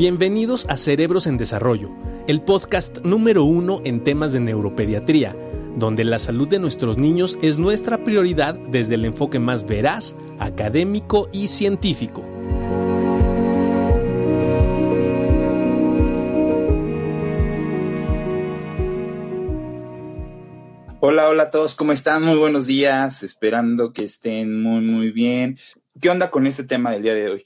Bienvenidos a Cerebros en Desarrollo, el podcast número uno en temas de neuropediatría, donde la salud de nuestros niños es nuestra prioridad desde el enfoque más veraz, académico y científico. Hola, hola a todos, ¿cómo están? Muy buenos días, esperando que estén muy, muy bien. ¿Qué onda con este tema del día de hoy?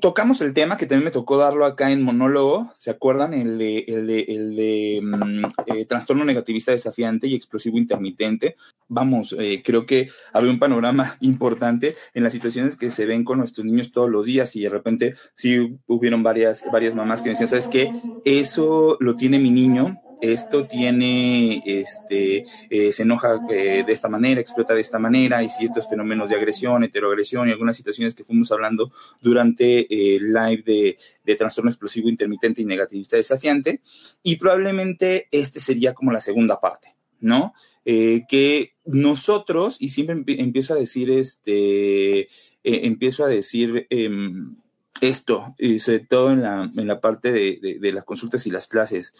Tocamos el tema que también me tocó darlo acá en monólogo, ¿se acuerdan? El de, el de, el de mm, eh, trastorno negativista desafiante y explosivo intermitente. Vamos, eh, creo que había un panorama importante en las situaciones que se ven con nuestros niños todos los días y de repente sí hubieron varias, varias mamás que me decían, ¿sabes qué? Eso lo tiene mi niño, esto tiene, este, eh, se enoja eh, de esta manera, explota de esta manera, y ciertos fenómenos de agresión, heteroagresión y algunas situaciones que fuimos hablando durante el live de, de, trastorno explosivo intermitente y negativista desafiante. Y probablemente este sería como la segunda parte, ¿no? Eh, que nosotros, y siempre empiezo a decir, este, empiezo a decir, em, esto, y sobre todo en la, en la parte de, de, las consultas y las clases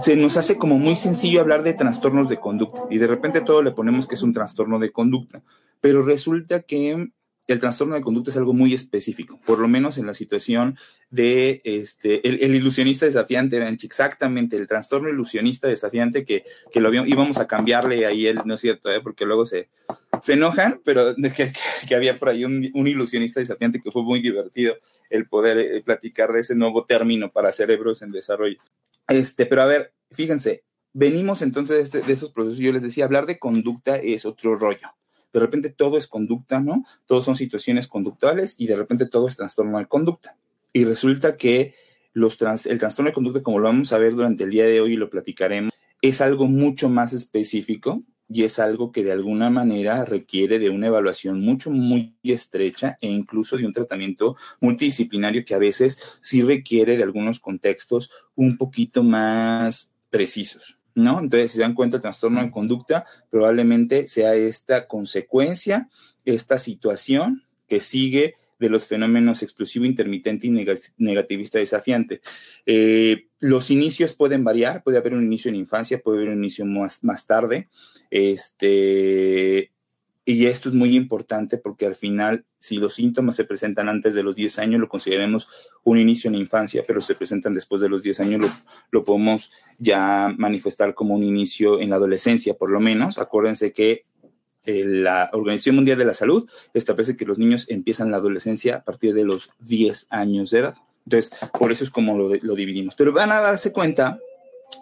se nos hace como muy sencillo hablar de trastornos de conducta y de repente todo le ponemos que es un trastorno de conducta, pero resulta que el trastorno de conducta es algo muy específico, por lo menos en la situación de este, el, ilusionista desafiante, exactamente, el trastorno ilusionista desafiante que, que lo íbamos a cambiarle ahí, el, no es cierto, ¿eh? porque luego se, se enojan, pero que, que, había por ahí un, un, ilusionista desafiante que fue muy divertido el poder eh, platicar de ese nuevo término para cerebros en desarrollo. Este, pero a ver, fíjense, venimos entonces de, este, de esos procesos. Yo les decía, hablar de conducta es otro rollo. De repente todo es conducta, ¿no? Todos son situaciones conductuales y de repente todo es trastorno de conducta. Y resulta que los trans, el trastorno de conducta, como lo vamos a ver durante el día de hoy y lo platicaremos, es algo mucho más específico y es algo que de alguna manera requiere de una evaluación mucho, muy estrecha e incluso de un tratamiento multidisciplinario que a veces sí requiere de algunos contextos un poquito más precisos. ¿No? Entonces, si se dan cuenta, el trastorno de conducta probablemente sea esta consecuencia, esta situación que sigue de los fenómenos explosivo, intermitente y negativista desafiante. Eh, los inicios pueden variar, puede haber un inicio en infancia, puede haber un inicio más, más tarde. Este, y esto es muy importante porque al final, si los síntomas se presentan antes de los 10 años, lo consideremos un inicio en infancia, pero se presentan después de los 10 años, lo, lo podemos ya manifestar como un inicio en la adolescencia, por lo menos. Acuérdense que eh, la Organización Mundial de la Salud establece que los niños empiezan la adolescencia a partir de los 10 años de edad. Entonces, por eso es como lo, lo dividimos. Pero van a darse cuenta,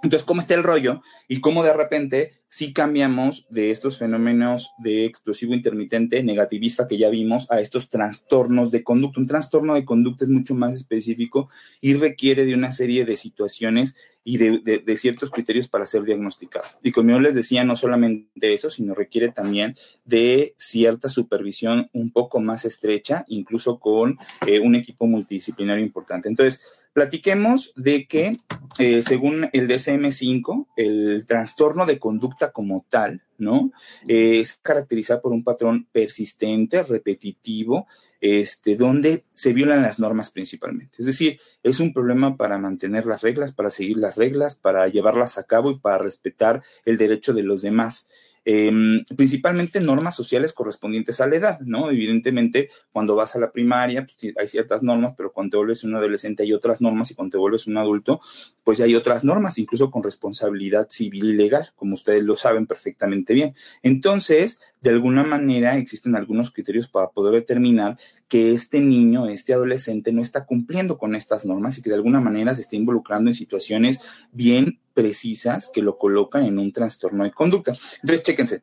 entonces, cómo está el rollo y cómo de repente si cambiamos de estos fenómenos de explosivo intermitente negativista que ya vimos a estos trastornos de conducta. Un trastorno de conducta es mucho más específico y requiere de una serie de situaciones y de, ciertos criterios para ser diagnosticado. Y como yo les decía, no solamente eso, sino requiere también de cierta supervisión un poco más estrecha, incluso con eh, un equipo multidisciplinario importante. Entonces, platiquemos de que, eh, según el DSM-5, el trastorno de conducta como tal, ¿no? es caracterizada por un patrón persistente, repetitivo, este, donde se violan las normas principalmente. Es decir, es un problema para mantener las reglas, para seguir las reglas, para llevarlas a cabo y para respetar el derecho de los demás. Em, principalmente normas sociales correspondientes a la edad, ¿no? Evidentemente, cuando vas a la primaria, pues, hay ciertas normas, pero cuando te vuelves un adolescente hay otras normas y cuando te vuelves un adulto, pues hay otras normas, incluso con responsabilidad civil y legal, como ustedes lo saben perfectamente bien. Entonces, de alguna manera existen algunos criterios para poder determinar que este niño, este adolescente no está cumpliendo con estas normas y que de alguna manera se está involucrando en situaciones bien precisas que lo colocan en un trastorno de conducta. Entonces, chéquense.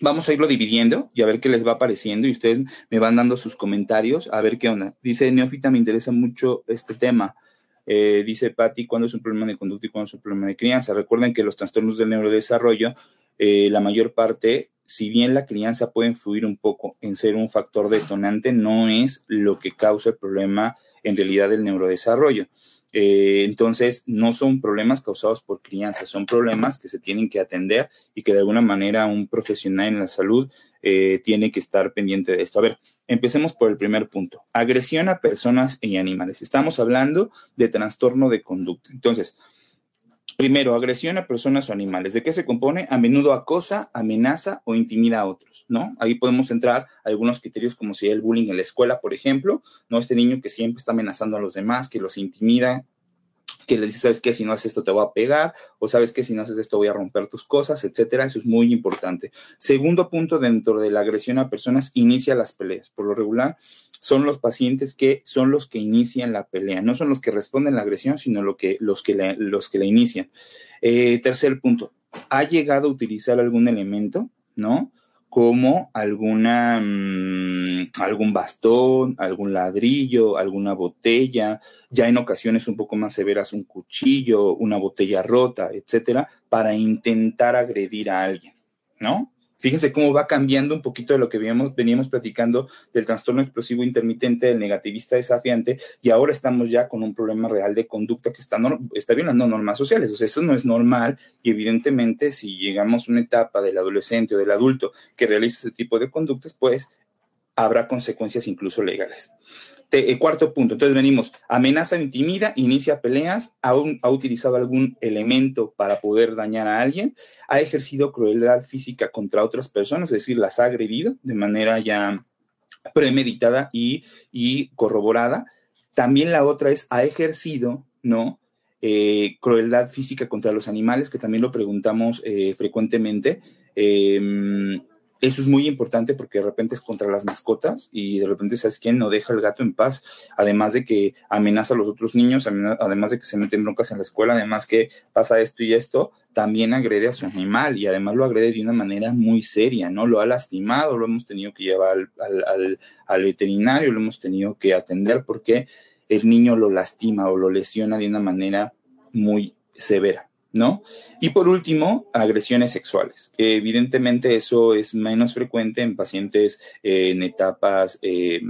Vamos a irlo dividiendo y a ver qué les va apareciendo y ustedes me van dando sus comentarios a ver qué onda. Dice Neófita, me interesa mucho este tema. Eh, dice Patti, ¿cuándo es un problema de conducta y cuándo es un problema de crianza? Recuerden que los trastornos del neurodesarrollo, eh, la mayor parte, si bien la crianza puede influir un poco en ser un factor detonante, no es lo que causa el problema en realidad del neurodesarrollo. Eh, entonces, no son problemas causados por crianza, son problemas que se tienen que atender y que de alguna manera un profesional en la salud eh, tiene que estar pendiente de esto. A ver, empecemos por el primer punto. Agresión a personas y animales. Estamos hablando de trastorno de conducta. Entonces, Primero, agresión a personas o animales. ¿De qué se compone? A menudo acosa, amenaza o intimida a otros, ¿no? Ahí podemos entrar algunos criterios como si el bullying en la escuela, por ejemplo, ¿no? Este niño que siempre está amenazando a los demás, que los intimida, que le dice, ¿sabes qué? Si no haces esto te voy a pegar, o ¿sabes qué? Si no haces esto voy a romper tus cosas, etcétera. Eso es muy importante. Segundo punto, dentro de la agresión a personas, inicia las peleas. Por lo regular, son los pacientes que son los que inician la pelea. No son los que responden la agresión, sino lo que, los, que la, los que la inician. Eh, tercer punto, ¿ha llegado a utilizar algún elemento? ¿No? Como alguna, mm, algún bastón, algún ladrillo, alguna botella, ya en ocasiones un poco más severas un cuchillo, una botella rota, etcétera, para intentar agredir a alguien, ¿no? Fíjense cómo va cambiando un poquito de lo que veníamos, platicando del trastorno explosivo intermitente, del negativista desafiante, y ahora estamos ya con un problema real de conducta que está, está violando normas sociales. O sea, eso no es normal y evidentemente si llegamos a una etapa del adolescente o del adulto que realiza ese tipo de conductas, pues habrá consecuencias incluso legales. Eh, cuarto punto, entonces venimos, amenaza, intimida, inicia peleas, ha, ha, utilizado algún elemento para poder dañar a alguien, ha ejercido crueldad física contra otras personas, es decir, las ha agredido de manera ya premeditada y, y corroborada. También la otra es, ha ejercido, ¿no? Eh, crueldad física contra los animales, que también lo preguntamos eh, frecuentemente. Eh, eso es muy importante porque de repente es contra las mascotas y de repente, ¿sabes quién? No deja el gato en paz. Además de que amenaza a los otros niños, además de que se meten broncas en la escuela, además que pasa esto y esto, también agrede a su animal y además lo agrede de una manera muy seria, ¿no? Lo ha lastimado, lo hemos tenido que llevar al, al, al veterinario, lo hemos tenido que atender porque el niño lo lastima o lo lesiona de una manera muy severa. ¿No? Y por último, agresiones sexuales, que evidentemente eso es menos frecuente en pacientes eh, en etapas eh,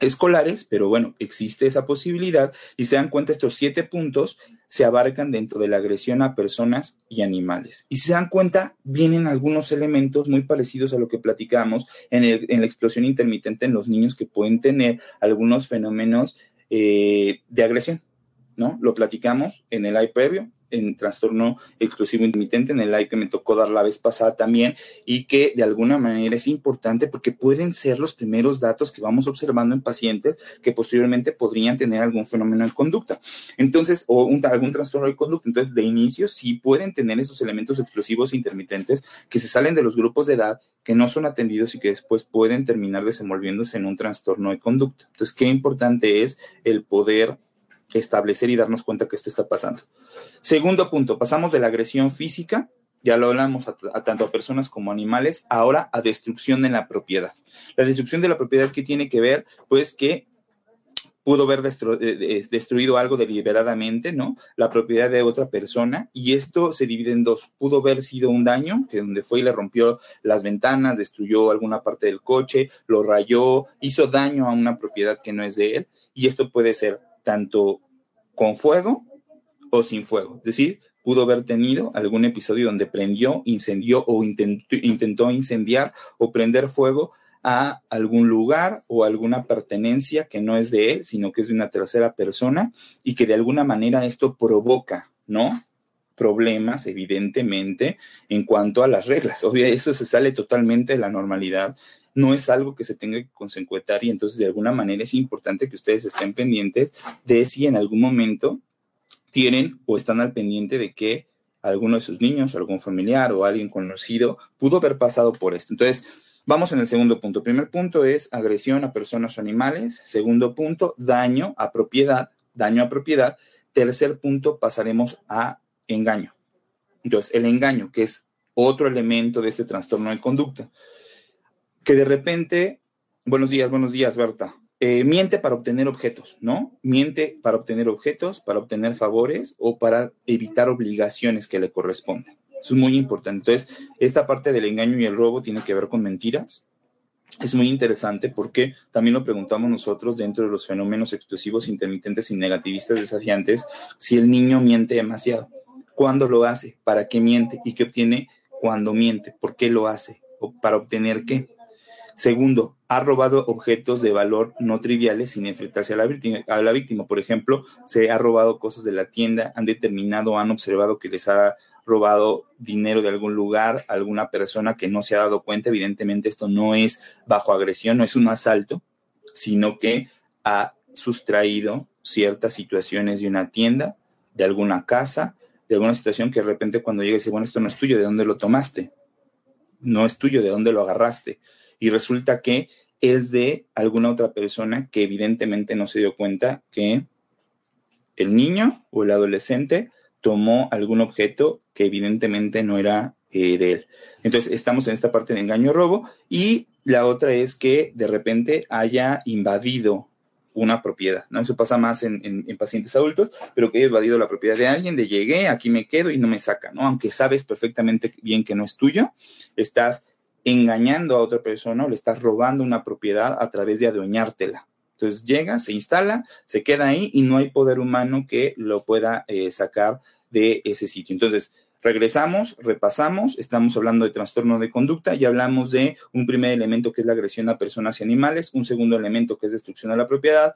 escolares, pero bueno, existe esa posibilidad y se dan cuenta estos siete puntos se abarcan dentro de la agresión a personas y animales. Y se dan cuenta, vienen algunos elementos muy parecidos a lo que platicamos en, en la explosión intermitente en los niños que pueden tener algunos fenómenos eh, de agresión, ¿no? Lo platicamos en el AI previo, en trastorno exclusivo intermitente, en el live que me tocó dar la vez pasada también, y que de alguna manera es importante porque pueden ser los primeros datos que vamos observando en pacientes que posteriormente podrían tener algún fenómeno de conducta. Entonces, o un, algún trastorno de conducta. Entonces, de inicio sí pueden tener esos elementos explosivos intermitentes que se salen de los grupos de edad que no son atendidos y que después pueden terminar desenvolviéndose en un trastorno de conducta. Entonces, qué importante es el poder establecer y darnos cuenta que esto está pasando. Segundo punto, pasamos de la agresión física, ya lo hablamos a, tanto a personas como animales, ahora a destrucción de la propiedad. La destrucción de la propiedad que tiene que ver, pues que pudo haber eh, destruido algo deliberadamente, ¿no? La propiedad de otra persona y esto se divide en dos. Pudo haber sido un daño, que donde fue y le rompió las ventanas, destruyó alguna parte del coche, lo rayó, hizo daño a una propiedad que no es de él y esto puede ser tanto con fuego o sin fuego. Es decir, pudo haber tenido algún episodio donde prendió, incendió o intentó, incendiar o prender fuego a algún lugar o alguna pertenencia que no es de él, sino que es de una tercera persona y que de alguna manera esto provoca, ¿no? Problemas, evidentemente, en cuanto a las reglas. Obviamente, eso se sale totalmente de la normalidad no es algo que se tenga que consecuenciar y entonces de alguna manera es importante que ustedes estén pendientes de si en algún momento tienen o están al pendiente de que alguno de sus niños, algún familiar o alguien conocido pudo haber pasado por esto. Entonces, vamos en el segundo punto. Primer punto es agresión a personas o animales. Segundo punto, daño a propiedad, daño a propiedad. Tercer punto, pasaremos a engaño. Entonces, el engaño, que es otro elemento de este trastorno de conducta que de repente, buenos días, buenos días, Berta, eh, miente para obtener objetos, ¿no? Miente para obtener objetos, para obtener favores o para evitar obligaciones que le corresponden. Eso es muy importante. Entonces, esta parte del engaño y el robo tiene que ver con mentiras. Es muy interesante porque también lo preguntamos nosotros dentro de los fenómenos explosivos, intermitentes y negativistas desafiantes, si el niño miente demasiado. ¿Cuándo lo hace? ¿Para qué miente? ¿Y qué obtiene cuando miente? ¿Por qué lo hace? ¿Para obtener qué? Segundo, ha robado objetos de valor no triviales sin enfrentarse a la, víctima, a la víctima. Por ejemplo, se ha robado cosas de la tienda, han determinado, han observado que les ha robado dinero de algún lugar, alguna persona que no se ha dado cuenta. Evidentemente, esto no es bajo agresión, no es un asalto, sino que ha sustraído ciertas situaciones de una tienda, de alguna casa, de alguna situación que de repente cuando llega dice, bueno, esto no es tuyo, ¿de dónde lo tomaste? No es tuyo, ¿de dónde lo agarraste? Y resulta que es de alguna otra persona que evidentemente no se dio cuenta que el niño o el adolescente tomó algún objeto que evidentemente no era eh, de él. Entonces, estamos en esta parte de engaño robo y la otra es que de repente haya invadido una propiedad, ¿no? Eso pasa más en, pacientes adultos, pero que haya invadido la propiedad de alguien, de llegué, aquí me quedo y no me saca, ¿no? Aunque sabes perfectamente bien que no es tuyo, estás engañando a otra persona o le estás robando una propiedad a través de adueñártela. Entonces llega, se instala, se queda ahí y no hay poder humano que lo pueda eh, sacar de ese sitio. Entonces, regresamos, repasamos, estamos hablando de trastorno de conducta, y hablamos de un primer elemento que es la agresión a personas y animales, un segundo elemento que es destrucción de la propiedad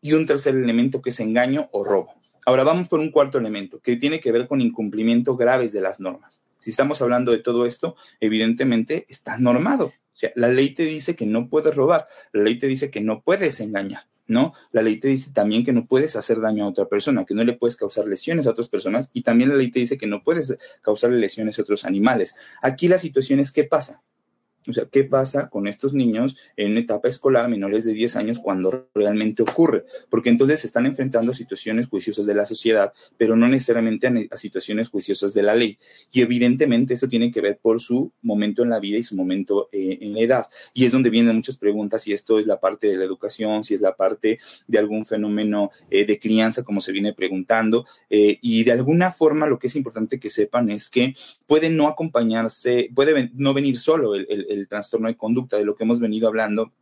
y un tercer elemento que es engaño o robo. Ahora vamos por un cuarto elemento que tiene que ver con incumplimiento graves de las normas. Si estamos hablando de todo esto, evidentemente está normado la ley te dice que no puedes robar, la ley te dice que no puedes engañar, ¿no? La ley te dice también que no puedes hacer daño a otra persona, que no le puedes causar lesiones a otras personas y también la ley te dice que no puedes causarle lesiones a otros animales. Aquí la situación es, ¿qué pasa? O sea, ¿qué pasa con estos niños en una etapa escolar menores de 10 años cuando realmente ocurre? Porque entonces se están enfrentando a situaciones juiciosas de la sociedad, pero no necesariamente a, situaciones juiciosas de la ley. Y evidentemente eso tiene que ver por su momento en la vida y su momento eh, en la edad. Y es donde vienen muchas preguntas si esto es la parte de la educación, si es la parte de algún fenómeno eh, de crianza, como se viene preguntando. Eh, y de alguna forma lo que es importante que sepan es que puede no acompañarse, puede no venir solo el trastorno de conducta, de lo que hemos venido hablando,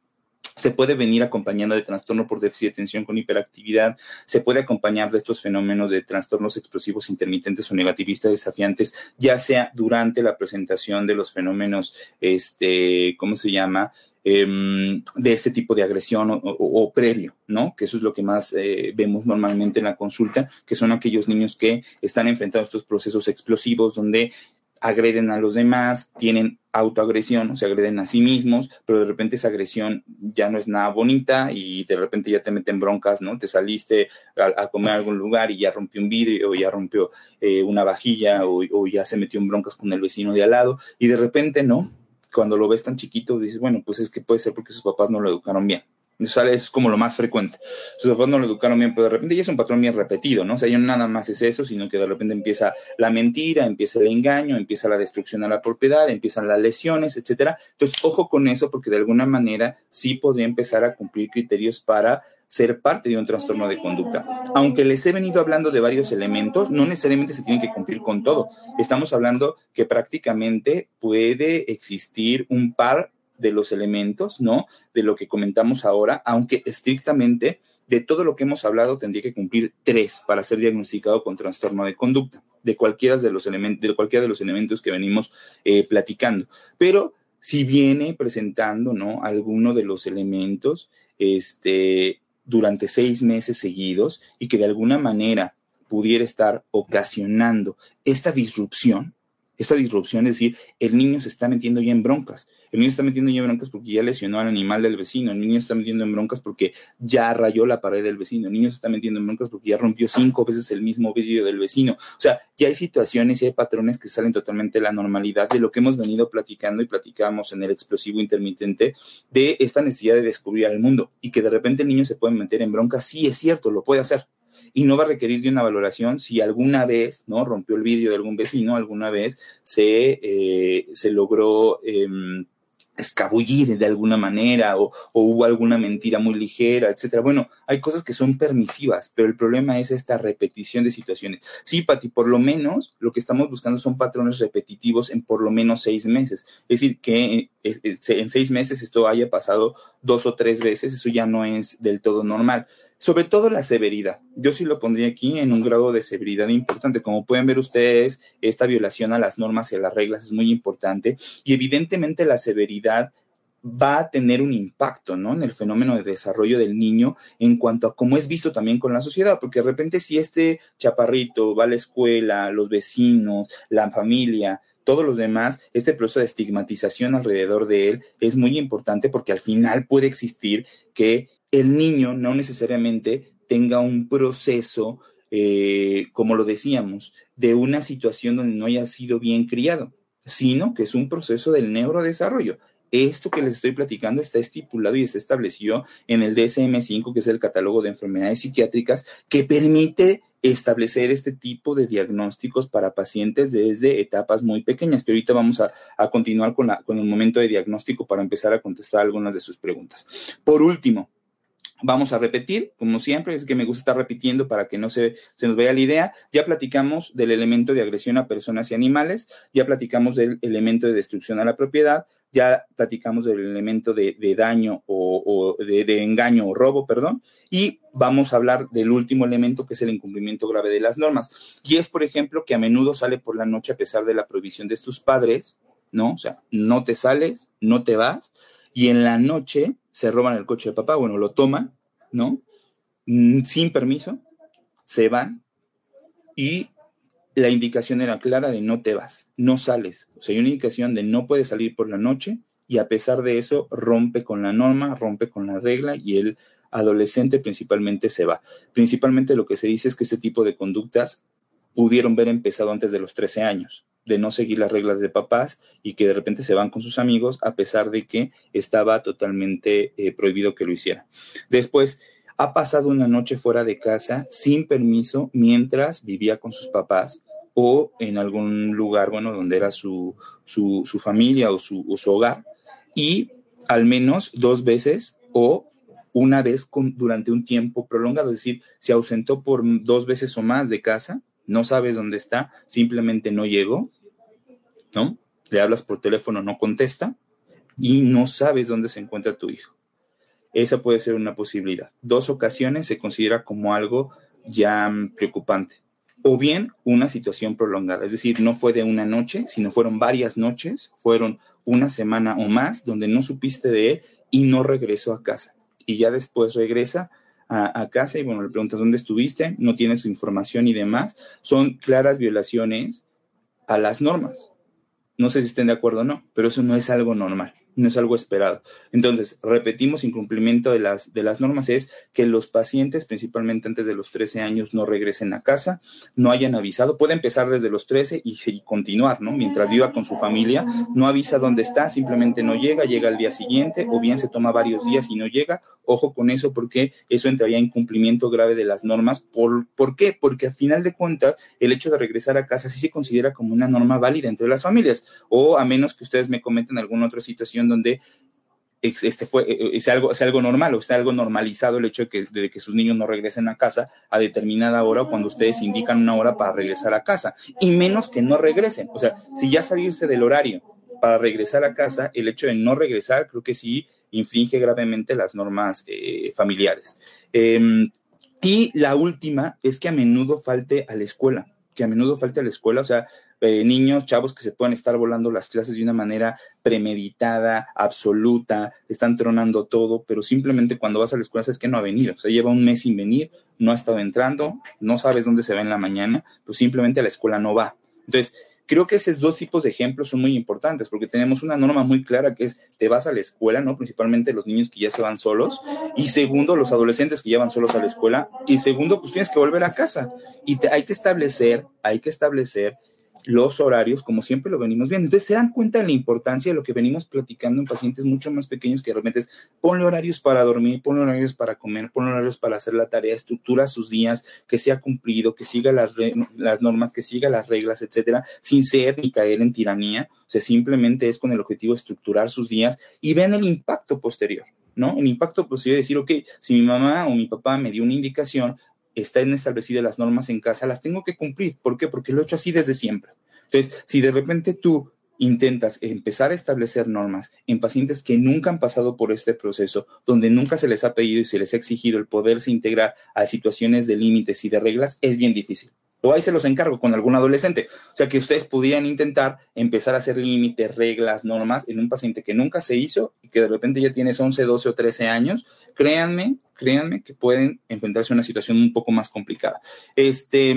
se puede venir acompañando de trastorno por déficit de atención con hiperactividad, se puede acompañar de estos fenómenos de trastornos explosivos intermitentes o negativistas desafiantes, ya sea durante la presentación de los fenómenos, este, ¿cómo se llama? Em, de este tipo de agresión o, previo, ¿no? Que eso es lo que más eh, vemos normalmente en la consulta, que son aquellos niños que están enfrentando estos procesos explosivos donde agreden a los demás, tienen autoagresión, o se agreden a sí mismos, pero de repente esa agresión ya no es nada bonita y de repente ya te meten broncas, ¿no? Te saliste a, comer a algún lugar y ya rompió un vidrio o ya rompió eh, una vajilla o, o, ya se metió en broncas con el vecino de al lado y de repente, ¿no? Cuando lo ves tan chiquito dices, bueno, pues es que puede ser porque sus papás no lo educaron bien es como lo más frecuente. Sus papás no lo educaron bien, pero de repente ya es un patrón bien repetido, ¿no? O sea, ya nada más es eso, sino que de repente empieza la mentira, empieza el engaño, empieza la destrucción a la propiedad, empiezan las lesiones, etcétera. Entonces, ojo con eso, porque de alguna manera sí podría empezar a cumplir criterios para ser parte de un trastorno de conducta. Aunque les he venido hablando de varios elementos, no necesariamente se tienen que cumplir con todo. Estamos hablando que prácticamente puede existir un par de los elementos, ¿no? De lo que comentamos ahora, aunque estrictamente de todo lo que hemos hablado tendría que cumplir tres para ser diagnosticado con trastorno de conducta, de cualquiera de los elementos, de cualquiera de los elementos que venimos eh, platicando. Pero si viene presentando, ¿no? Alguno de los elementos, este, durante seis meses seguidos y que de alguna manera pudiera estar ocasionando esta disrupción, esta disrupción es decir, el niño se está metiendo ya en broncas. El niño está metiendo ya en broncas porque ya lesionó al animal del vecino. El niño está metiendo en broncas porque ya rayó la pared del vecino. El niño se está metiendo en broncas porque ya rompió cinco veces el mismo vidrio del vecino. O sea, ya hay situaciones y hay patrones que salen totalmente de la normalidad de lo que hemos venido platicando y platicamos en el explosivo intermitente de esta necesidad de descubrir al mundo y que de repente el niño se puede meter en broncas. Sí, es cierto, lo puede hacer y no va a requerir de una valoración si alguna vez, ¿no? Rompió el vidrio de algún vecino, alguna vez se, eh, se logró... Em, escabullir de alguna manera o, hubo alguna mentira muy ligera, etcétera. Bueno, hay cosas que son permisivas, pero el problema es esta repetición de situaciones. Sí, Pati, por lo menos lo que estamos buscando son patrones repetitivos en por lo menos seis meses. Es decir, que en seis meses esto haya pasado dos o tres veces, eso ya no es del todo normal. sobre todo la severidad. Yo sí lo pondría aquí en un grado de severidad importante. Como pueden ver ustedes, esta violación a las normas y a las reglas es muy importante y evidentemente la severidad va a tener un impacto, ¿no? En el fenómeno de desarrollo del niño en cuanto a cómo es visto también con la sociedad, porque de repente si este chaparrito va a la escuela, los vecinos, la familia, todos los demás, este proceso de estigmatización alrededor de él es muy importante porque al final puede existir que el niño no necesariamente tenga un proceso, eh, como lo decíamos, de una situación donde no haya sido bien criado, sino que es un proceso del neurodesarrollo. Esto que les estoy platicando está estipulado y está establecido en el DSM-5, que es el catálogo de enfermedades psiquiátricas, que permite establecer este tipo de diagnósticos para pacientes desde etapas muy pequeñas, que ahorita vamos a, continuar con, la, con el momento de diagnóstico para empezar a contestar algunas de sus preguntas. Por último, Vamos a repetir, como siempre, es que me gusta estar repitiendo para que no se, se, nos vea la idea. Ya platicamos del elemento de agresión a personas y animales, ya platicamos del elemento de destrucción a la propiedad, ya platicamos del elemento de, daño o, de, de, engaño o robo, perdón, y vamos a hablar del último elemento que es el incumplimiento grave de las normas. Y es, por ejemplo, que a menudo sale por la noche a pesar de la prohibición de tus padres, ¿no? O sea, no te sales, no te vas, y en la noche se roban el coche de papá, bueno, lo toman, ¿no? Mm, sin permiso, se van y la indicación era clara de no te vas, no sales. O sea, hay una indicación de no puedes salir por la noche y a pesar de eso rompe con la norma, rompe con la regla y el adolescente principalmente se va. Principalmente lo que se dice es que este tipo de conductas pudieron ver empezado antes de los 13 años de no seguir las reglas de papás y que de repente se van con sus amigos a pesar de que estaba totalmente eh, prohibido que lo hiciera. Después, ha pasado una noche fuera de casa sin permiso mientras vivía con sus papás o en algún lugar, bueno, donde era su, su, familia o su, su, hogar, y al menos dos veces o una vez con, durante un tiempo prolongado, es decir, se ausentó por dos veces o más de casa, no sabes dónde está, simplemente no llegó, ¿no? Le hablas por teléfono, no contesta y no sabes dónde se encuentra tu hijo. Esa puede ser una posibilidad. Dos ocasiones se considera como algo ya preocupante. O bien una situación prolongada, es decir, no fue de una noche, sino fueron varias noches, fueron una semana o más donde no supiste de él y no regresó a casa. Y ya después regresa a, a, casa y bueno, le preguntas dónde estuviste, no tienes información y demás. Son claras violaciones a las normas. No sé si estén de acuerdo o no, pero eso no es algo normal no es algo esperado. Entonces, repetimos, incumplimiento de las, de las normas es que los pacientes, principalmente antes de los 13 años, no regresen a casa, no hayan avisado. Puede empezar desde los 13 y, continuar, ¿no? Mientras viva con su familia, no avisa dónde está, simplemente no llega, llega al día siguiente, o bien se toma varios días y no llega. Ojo con eso, porque eso entraría en cumplimiento grave de las normas. ¿Por, ¿Por qué? Porque a final de cuentas, el hecho de regresar a casa sí se considera como una norma válida entre las familias, o a menos que ustedes me comenten alguna otra situación donde este fue, eh, eh, es, algo, algo normal o está algo normalizado el hecho de que, que sus niños no regresen a casa a determinada hora o cuando ustedes indican una hora para regresar a casa, y menos que no regresen. O sea, si ya salirse del horario para regresar a casa, el hecho de no regresar creo que sí infringe gravemente las normas eh, familiares. Em, y la última es que a menudo falte a la escuela, que a menudo falte a la escuela, o sea, eh, niños, chavos que se pueden estar volando las clases de una manera premeditada, absoluta, están tronando todo, pero simplemente cuando vas a la escuela es que no ha venido, o sea, lleva un mes sin venir, no ha estado entrando, no sabes dónde se va en la mañana, pues simplemente a la escuela no va. Entonces, creo que esos dos tipos de ejemplos son muy importantes porque tenemos una norma muy clara que es te vas a la escuela, ¿no? Principalmente los niños que ya se van solos y segundo, los adolescentes que ya van solos a la escuela y segundo, pues tienes que volver a casa y hay que establecer, hay que establecer los horarios, como siempre lo venimos viendo. Entonces se dan cuenta de la importancia de lo que venimos platicando en pacientes mucho más pequeños que de repente es ponle horarios para dormir, ponle horarios para comer, ponle horarios para hacer la tarea, estructura sus días, que sea cumplido, que siga las, normas, que siga las reglas, etcétera, sin ser ni caer en tiranía. O sea, simplemente es con el objetivo de estructurar sus días y vean el impacto posterior. ¿no? Un impacto posterior de decir, ok, si mi mamá o mi papá me dio una indicación, están establecidas las normas en casa, las tengo que cumplir. ¿Por qué? Porque lo he hecho así desde siempre. Entonces, si de repente tú intentas empezar a establecer normas en pacientes que nunca han pasado por este proceso, donde nunca se les ha pedido y se les ha exigido el poderse integrar a situaciones de límites y de reglas, es bien difícil. O ahí se los encargo con algún adolescente. O sea, que ustedes pudieran intentar empezar a hacer límites, reglas, normas en un paciente que nunca se hizo y que de repente ya tienes 11, 12 o 13 años. Créanme, créanme que pueden enfrentarse a una situación un poco más complicada. Este.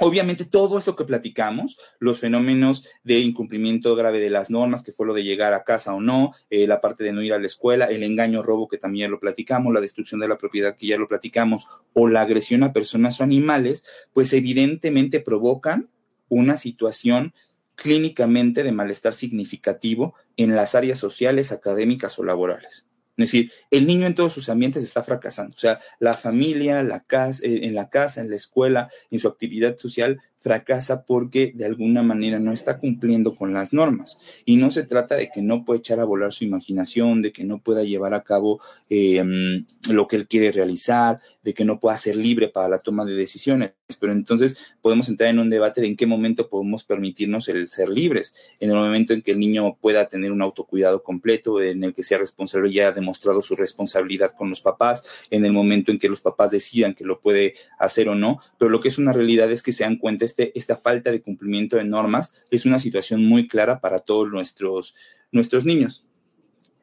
Obviamente todo esto que platicamos, los fenómenos de incumplimiento grave de las normas, que fue lo de llegar a casa o no, eh, la parte de no ir a la escuela, el engaño robo que también lo platicamos, la destrucción de la propiedad que ya lo platicamos, o la agresión a personas o animales, pues evidentemente provocan una situación clínicamente de malestar significativo en las áreas sociales, académicas o laborales. Es decir, el niño en todos sus ambientes está fracasando. O sea, la familia, la casa, eh, en la casa, en la escuela, en su actividad social, fracasa porque de alguna manera no está cumpliendo con las normas. Y no se trata de que no pueda echar a volar su imaginación, de que no pueda llevar a cabo eh, mm, lo que él quiere realizar, de que no pueda ser libre para la toma de decisiones. Pero entonces podemos entrar en un debate de en qué momento podemos permitirnos el ser libres. En el momento en que el niño pueda tener un autocuidado completo, en el que sea responsable y haya demostrado su responsabilidad con los papás, en el momento en que los papás decidan que lo puede hacer o no. Pero lo que es una realidad es que se dan este, esta falta de cumplimiento de normas es una situación muy clara para todos nuestros, nuestros niños.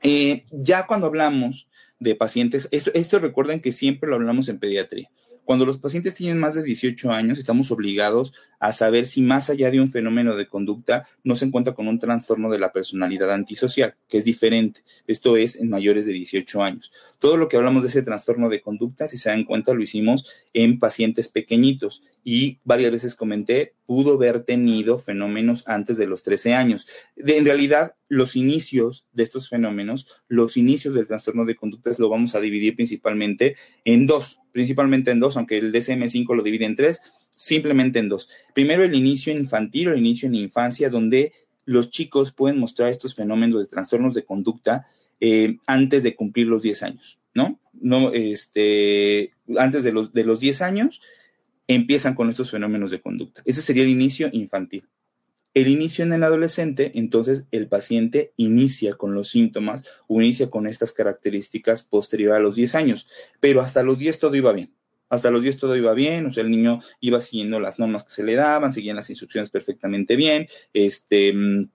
Eh, ya cuando hablamos de pacientes, esto, esto recuerden que siempre lo hablamos en pediatría. Cuando los pacientes tienen más de 18 años, estamos obligados a saber si más allá de un fenómeno de conducta no se encuentra con un trastorno de la personalidad antisocial, que es diferente. Esto es en mayores de 18 años. Todo lo que hablamos de ese trastorno de conducta, si se dan cuenta, lo hicimos en pacientes pequeñitos y varias veces comenté, pudo haber tenido fenómenos antes de los 13 años. De, en realidad, los inicios de estos fenómenos, los inicios del trastorno de conductas lo vamos a dividir principalmente en dos, principalmente en dos, aunque el DSM5 lo divide en tres, simplemente en dos. Primero, el inicio infantil o el inicio en infancia, donde los chicos pueden mostrar estos fenómenos de trastornos de conducta eh, antes de cumplir los 10 años, ¿no? No, este, antes de los, de los 10 años empiezan con estos fenómenos de conducta. Ese sería el inicio infantil. El inicio en el adolescente, entonces el paciente inicia con los síntomas o inicia con estas características posterior a los 10 años, pero hasta los 10 todo iba bien. Hasta los 10 todo iba bien, o sea, el niño iba siguiendo las normas que se le daban, seguían las instrucciones perfectamente bien, este, mm,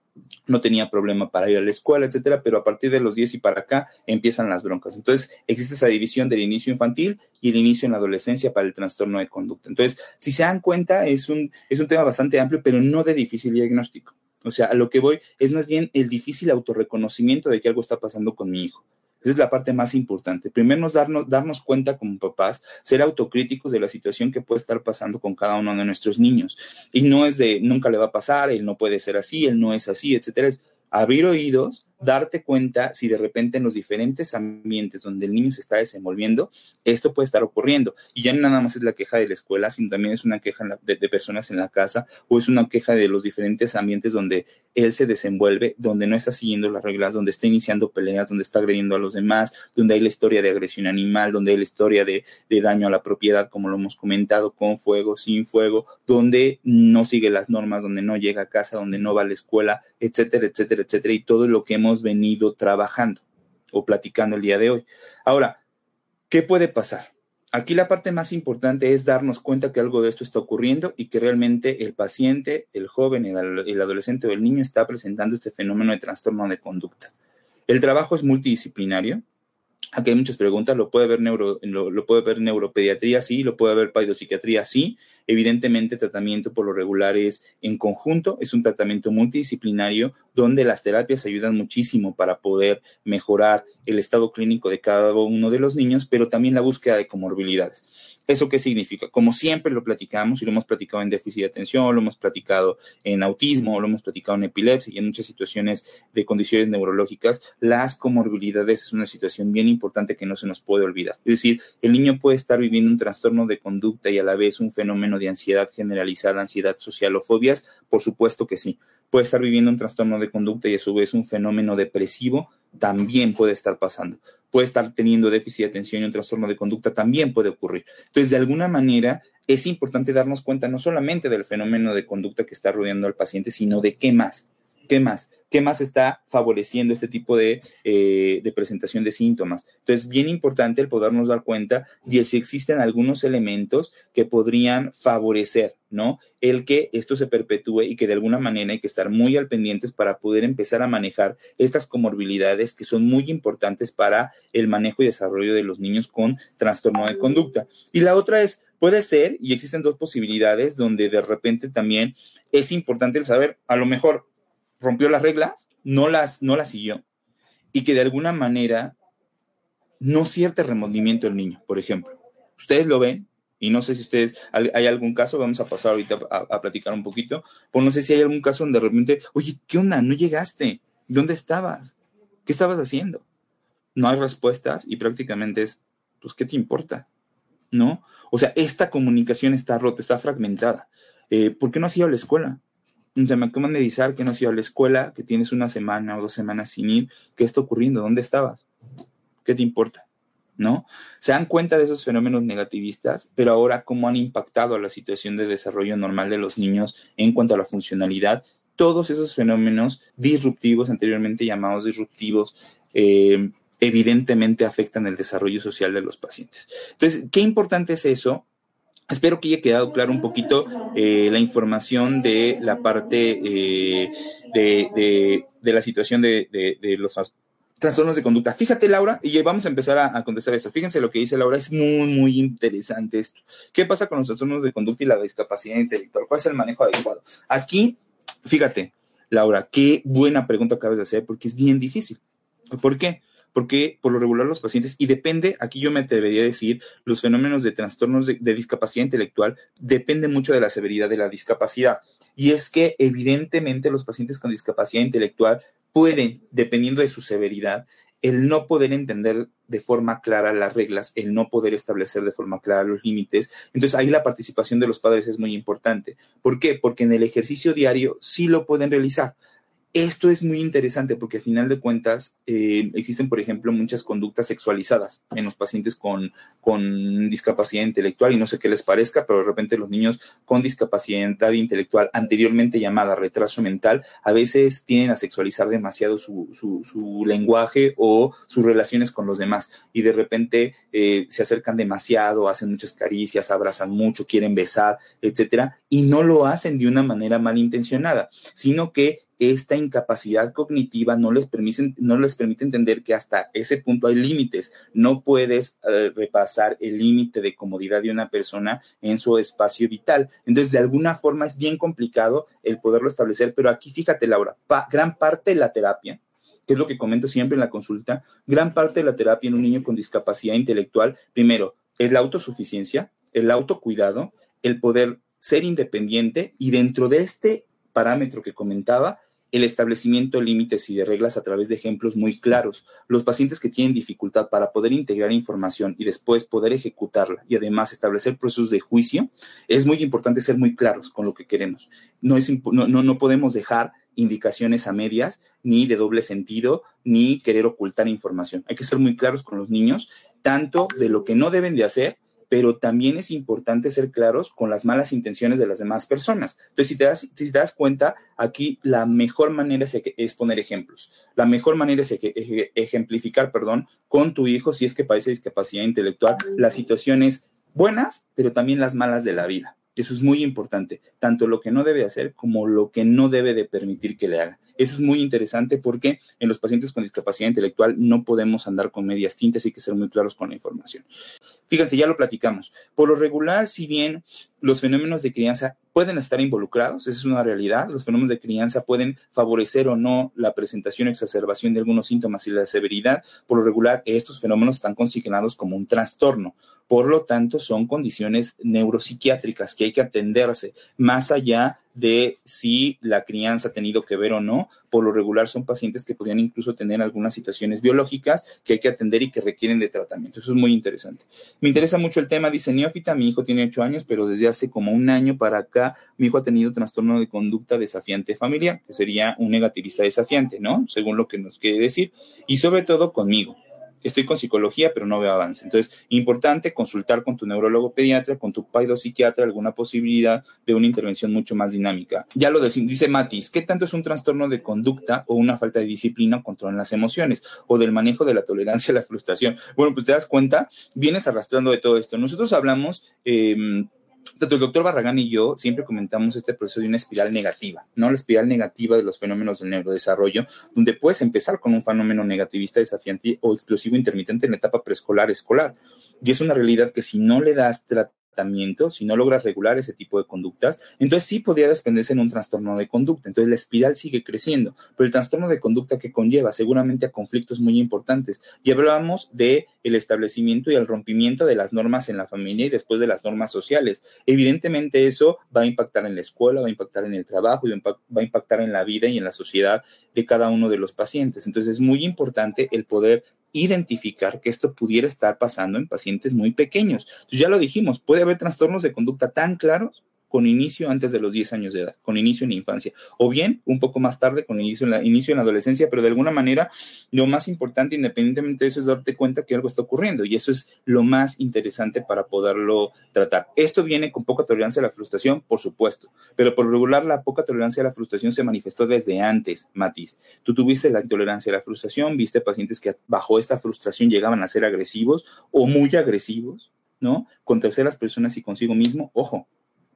no tenía problema para ir a la escuela, etcétera, pero a partir de los 10 y para acá empiezan las broncas. Entonces, existe esa división del inicio infantil y el inicio en la adolescencia para el trastorno de conducta. Entonces, si se dan cuenta, es un, es un tema bastante amplio, pero no de difícil diagnóstico. O sea, a lo que voy es más bien el difícil autorreconocimiento de que algo está pasando con mi hijo. Esa es la parte más importante. Primero, darnos, darnos cuenta como papás, ser autocríticos de la situación que puede estar pasando con cada uno de nuestros niños. Y no es de nunca le va a pasar, él no puede ser así, él no es así, etcétera. Es abrir oídos, darte cuenta si de repente en los diferentes ambientes donde el niño se está desenvolviendo, esto puede estar ocurriendo. Y ya no nada más es la queja de la escuela, sino también es una queja de, personas en la casa o es una queja de los diferentes ambientes donde él se desenvuelve, donde no está siguiendo las reglas, donde está iniciando peleas, donde está agrediendo a los demás, donde hay la historia de agresión animal, donde hay la historia de, de daño a la propiedad, como lo hemos comentado, con fuego, sin fuego, donde no sigue las normas, donde no llega a casa, donde no va a la escuela, etcétera, etcétera, etcétera. Y todo lo que hemos venido trabajando o platicando el día de hoy. Ahora, ¿qué puede pasar? Aquí la parte más importante es darnos cuenta que algo de esto está ocurriendo y que realmente el paciente, el joven, el, adolescente o el niño está presentando este fenómeno de trastorno de conducta. El trabajo es multidisciplinario. Aquí hay muchas preguntas. ¿Lo puede ver, neuro, lo puede ver neuropediatría? Sí. ¿Lo puede ver paidopsiquiatría? Sí. Evidentemente, tratamiento por lo regular es en conjunto, es un tratamiento multidisciplinario donde las terapias ayudan muchísimo para poder mejorar el estado clínico de cada uno de los niños, pero también la búsqueda de comorbilidades. ¿Eso qué significa? Como siempre lo platicamos y lo hemos platicado en déficit de atención, lo hemos platicado en autismo, lo hemos platicado en epilepsia y en muchas situaciones de condiciones neurológicas, las comorbilidades es una situación bien importante que no se nos puede olvidar. Es decir, el niño puede estar viviendo un trastorno de conducta y a la vez un fenómeno de ansiedad generalizada, ansiedad social o fobias, por supuesto que sí. Puede estar viviendo un trastorno de conducta y a su vez un fenómeno depresivo también puede estar pasando. Puede estar teniendo déficit de atención y un trastorno de conducta también puede ocurrir. Entonces, de alguna manera, es importante darnos cuenta no solamente del fenómeno de conducta que está rodeando al paciente, sino de qué más. ¿Qué más? ¿Qué más está favoreciendo este tipo de, eh, de, presentación de síntomas? Entonces, bien importante el podernos dar cuenta de si existen algunos elementos que podrían favorecer, ¿no? El que esto se perpetúe y que de alguna manera hay que estar muy al pendientes para poder empezar a manejar estas comorbilidades que son muy importantes para el manejo y desarrollo de los niños con trastorno de conducta. Y la otra es, puede ser, y existen dos posibilidades donde de repente también es importante el saber, a lo mejor rompió las reglas, no las, no las siguió, y que de alguna manera no cierta remordimiento el niño, por ejemplo. Ustedes lo ven, y no sé si ustedes, hay algún caso, vamos a pasar ahorita a, platicar un poquito, pues no sé si hay algún caso donde de repente, oye, ¿qué onda? No llegaste. ¿Dónde estabas? ¿Qué estabas haciendo? No hay respuestas y prácticamente es, pues, ¿qué te importa? ¿No? O sea, esta comunicación está rota, está fragmentada. Eh, ¿Por qué no has ido a la escuela? Se me acaban de avisar que no has ido a la escuela, que tienes una semana o dos semanas sin ir. ¿Qué está ocurriendo? ¿Dónde estabas? ¿Qué te importa? ¿No? Se dan cuenta de esos fenómenos negativistas, pero ahora cómo han impactado a la situación de desarrollo normal de los niños en cuanto a la funcionalidad. Todos esos fenómenos disruptivos, anteriormente llamados disruptivos, eh, evidentemente afectan el desarrollo social de los pacientes. Entonces, qué importante es eso Espero que haya quedado claro un poquito eh, la información de la parte eh, de, la situación de, los trastornos de conducta. Fíjate, Laura, y vamos a empezar a, contestar eso. Fíjense lo que dice Laura, es muy, muy interesante esto. ¿Qué pasa con los trastornos de conducta y la discapacidad intelectual? ¿Cuál es el manejo adecuado? Aquí, fíjate, Laura, qué buena pregunta acabas de hacer, porque es bien difícil. ¿Por qué? porque por lo regular los pacientes, y depende, aquí yo me atrevería a decir, los fenómenos de trastornos de, discapacidad intelectual depende mucho de la severidad de la discapacidad. Y es que evidentemente los pacientes con discapacidad intelectual pueden, dependiendo de su severidad, el no poder entender de forma clara las reglas, el no poder establecer de forma clara los límites. Entonces ahí la participación de los padres es muy importante. ¿Por qué? Porque en el ejercicio diario sí lo pueden realizar. Esto es muy interesante porque al final de cuentas eh, existen, por ejemplo, muchas conductas sexualizadas en los pacientes con, con, discapacidad intelectual y no sé qué les parezca, pero de repente los niños con discapacidad intelectual anteriormente llamada retraso mental a veces tienden a sexualizar demasiado su, su, lenguaje o sus relaciones con los demás. Y de repente eh, se acercan demasiado, hacen muchas caricias, abrazan mucho, quieren besar, etcétera, y no lo hacen de una manera malintencionada, sino que esta incapacidad cognitiva no les, permite, no les permite entender que hasta ese punto hay límites. No puedes eh, repasar el límite de comodidad de una persona en su espacio vital. Entonces, de alguna forma es bien complicado el poderlo establecer, pero aquí fíjate, Laura, gran parte de la terapia, que es lo que comento siempre en la consulta, gran parte de la terapia en un niño con discapacidad intelectual, primero, es la autosuficiencia, el autocuidado, el poder ser independiente y dentro de este parámetro que comentaba, el establecimiento de límites y de reglas a través de ejemplos muy claros. Los pacientes que tienen dificultad para poder integrar información y después poder ejecutarla y además establecer procesos de juicio, es muy importante ser muy claros con lo que queremos. No, es, no, no podemos dejar indicaciones a medias, ni de doble sentido, ni querer ocultar información. Hay que ser muy claros con los niños, tanto de lo que no deben de hacer pero también es importante ser claros con las malas intenciones de las demás personas. Entonces, si te das, si te das cuenta, aquí la mejor manera es, poner ejemplos. La mejor manera es ejemplificar, perdón, con tu hijo si es que padece discapacidad intelectual las situaciones buenas, pero también las malas de la vida. Eso es muy importante, tanto lo que no debe hacer como lo que no debe de permitir que le haga. Eso es muy interesante porque en los pacientes con discapacidad intelectual no podemos andar con medias tintas, hay que ser muy claros con la información. Fíjense, ya lo platicamos. Por lo regular, si bien los fenómenos de crianza pueden estar involucrados, esa es una realidad. Los fenómenos de crianza pueden favorecer o no la presentación o exacerbación de algunos síntomas y la severidad. Por lo regular, estos fenómenos están consignados como un trastorno. Por lo tanto, son condiciones neuropsiquiátricas que hay que atenderse más allá de si la crianza ha tenido que ver o no. Por lo regular son pacientes que podrían incluso tener algunas situaciones biológicas que hay que atender y que requieren de tratamiento. Eso es muy interesante. Me interesa mucho el tema, dice Neófita, mi hijo tiene ocho años, pero desde hace como un año para acá mi hijo ha tenido trastorno de conducta desafiante familiar, que sería un negativista desafiante, ¿no? Según lo que nos quiere decir, y sobre todo conmigo. Estoy con psicología, pero no veo avance. Entonces, importante consultar con tu neurólogo pediatra, con tu psiquiatra, alguna posibilidad de una intervención mucho más dinámica. Ya lo dice Matis, ¿qué tanto es un trastorno de conducta o una falta de disciplina o control en las emociones o del manejo de la tolerancia a la frustración? Bueno, pues te das cuenta, vienes arrastrando de todo esto. Nosotros hablamos... Eh, tanto el doctor Barragán y yo siempre comentamos este proceso de una espiral negativa, ¿no? La espiral negativa de los fenómenos del neurodesarrollo, donde puedes empezar con un fenómeno negativista desafiante o explosivo intermitente en la etapa preescolar escolar. Y es una realidad que si no le das si no logras regular ese tipo de conductas, entonces sí podría desprenderse en un trastorno de conducta. Entonces la espiral sigue creciendo, pero el trastorno de conducta que conlleva seguramente a conflictos muy importantes. Y hablábamos de el establecimiento y el rompimiento de las normas en la familia y después de las normas sociales. Evidentemente eso va a impactar en la escuela, va a impactar en el trabajo y va a impactar en la vida y en la sociedad de cada uno de los pacientes. Entonces es muy importante el poder identificar que esto pudiera estar pasando en pacientes muy pequeños. ya lo dijimos, puede haber trastornos de conducta tan claros con inicio antes de los 10 años de edad, con inicio en la infancia, o bien un poco más tarde con inicio en la, inicio en la adolescencia, pero de alguna manera lo más importante, independientemente de eso, es darte cuenta que algo está ocurriendo y eso es lo más interesante para poderlo tratar. Esto viene con poca tolerancia a la frustración, por supuesto, pero por regular la poca tolerancia a la frustración se manifestó desde antes, Matiz. Tú tuviste la intolerancia a la frustración, viste pacientes que bajo esta frustración llegaban a ser agresivos o muy agresivos, ¿no? Con terceras personas y consigo mismo, ojo,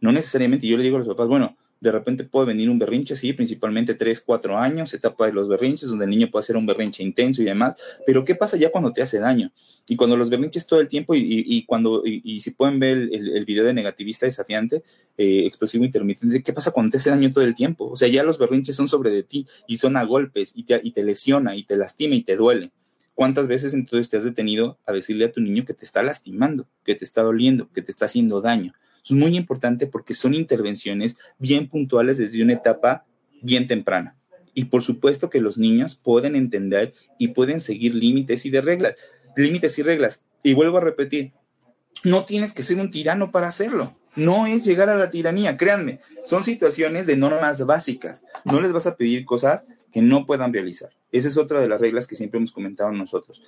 no necesariamente, yo le digo a los papás, bueno, de repente puede venir un berrinche, sí, principalmente 3, 4 años, etapa de los berrinches, donde el niño puede hacer un berrinche intenso y demás, pero ¿qué pasa ya cuando te hace daño? Y cuando los berrinches todo el tiempo, y, cuando, y, si pueden ver el, video de negativista desafiante, eh, explosivo intermitente, ¿qué pasa cuando te hace daño todo el tiempo? O sea, ya los berrinches son sobre de ti y son a golpes y te, y te lesiona y te lastima y te duele. ¿Cuántas veces entonces te has detenido a decirle a tu niño que te está lastimando, que te está doliendo, que te está haciendo daño? Es muy importante porque son intervenciones bien puntuales desde una etapa bien temprana. Y por supuesto que los niños pueden entender y pueden seguir límites y de reglas, límites y reglas. Y vuelvo a repetir, no tienes que ser un tirano para hacerlo. No es llegar a la tiranía, créanme, son situaciones de normas básicas. No les vas a pedir cosas que no puedan realizar. Esa es otra de las reglas que siempre hemos comentado nosotros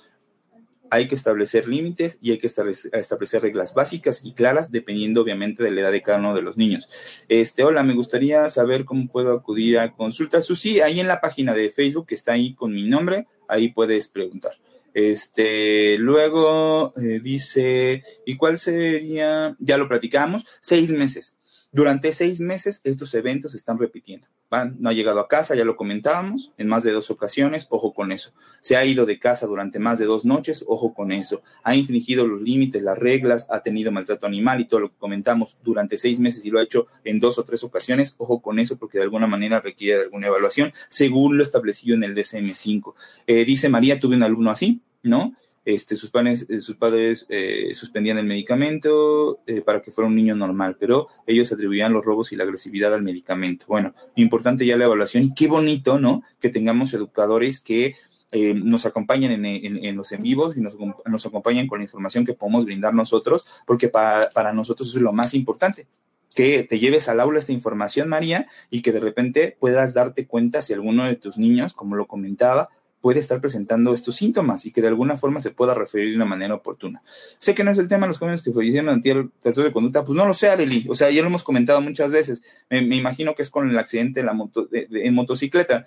hay que establecer límites y hay que establecer reglas básicas y claras dependiendo obviamente de la edad de cada uno de los niños. Este, hola, me gustaría saber cómo puedo acudir a consultas. Sí, ahí en la página de Facebook que está ahí con mi nombre, ahí puedes preguntar. Este, luego eh, dice, ¿y cuál sería? Ya lo platicamos, seis meses. Durante seis meses estos eventos se están repitiendo. No ha llegado a casa, ya lo comentábamos, en más de dos ocasiones, ojo con eso. Se ha ido de casa durante más de dos noches, ojo con eso. Ha infringido los límites, las reglas, ha tenido maltrato animal y todo lo que comentamos durante seis meses y lo ha hecho en dos o tres ocasiones, ojo con eso porque de alguna manera requiere de alguna evaluación, según lo establecido en el DCM5. Eh, dice María, tuve un alumno así, ¿no? Este, sus, eh, sus padres eh, suspendían el medicamento eh, para que fuera un niño normal, pero ellos atribuían los robos y la agresividad al medicamento. Bueno, importante ya la evaluación y qué bonito, ¿no? Que tengamos educadores que nos acompañen en, los en vivos y nos, nos, acompañen con la información que podemos brindar nosotros, porque para, nosotros es lo más importante que te lleves al aula esta información, María, y que de repente puedas darte cuenta si alguno de tus niños, como lo comentaba, puede estar presentando estos síntomas y que de alguna forma se pueda referir de una manera oportuna. Sé que no es el tema de los jóvenes que fallecieron ante el trastorno de conducta, pues no lo sé, Arely, o sea, ya lo hemos comentado muchas veces, me, imagino que es con el accidente de la moto, en motocicleta,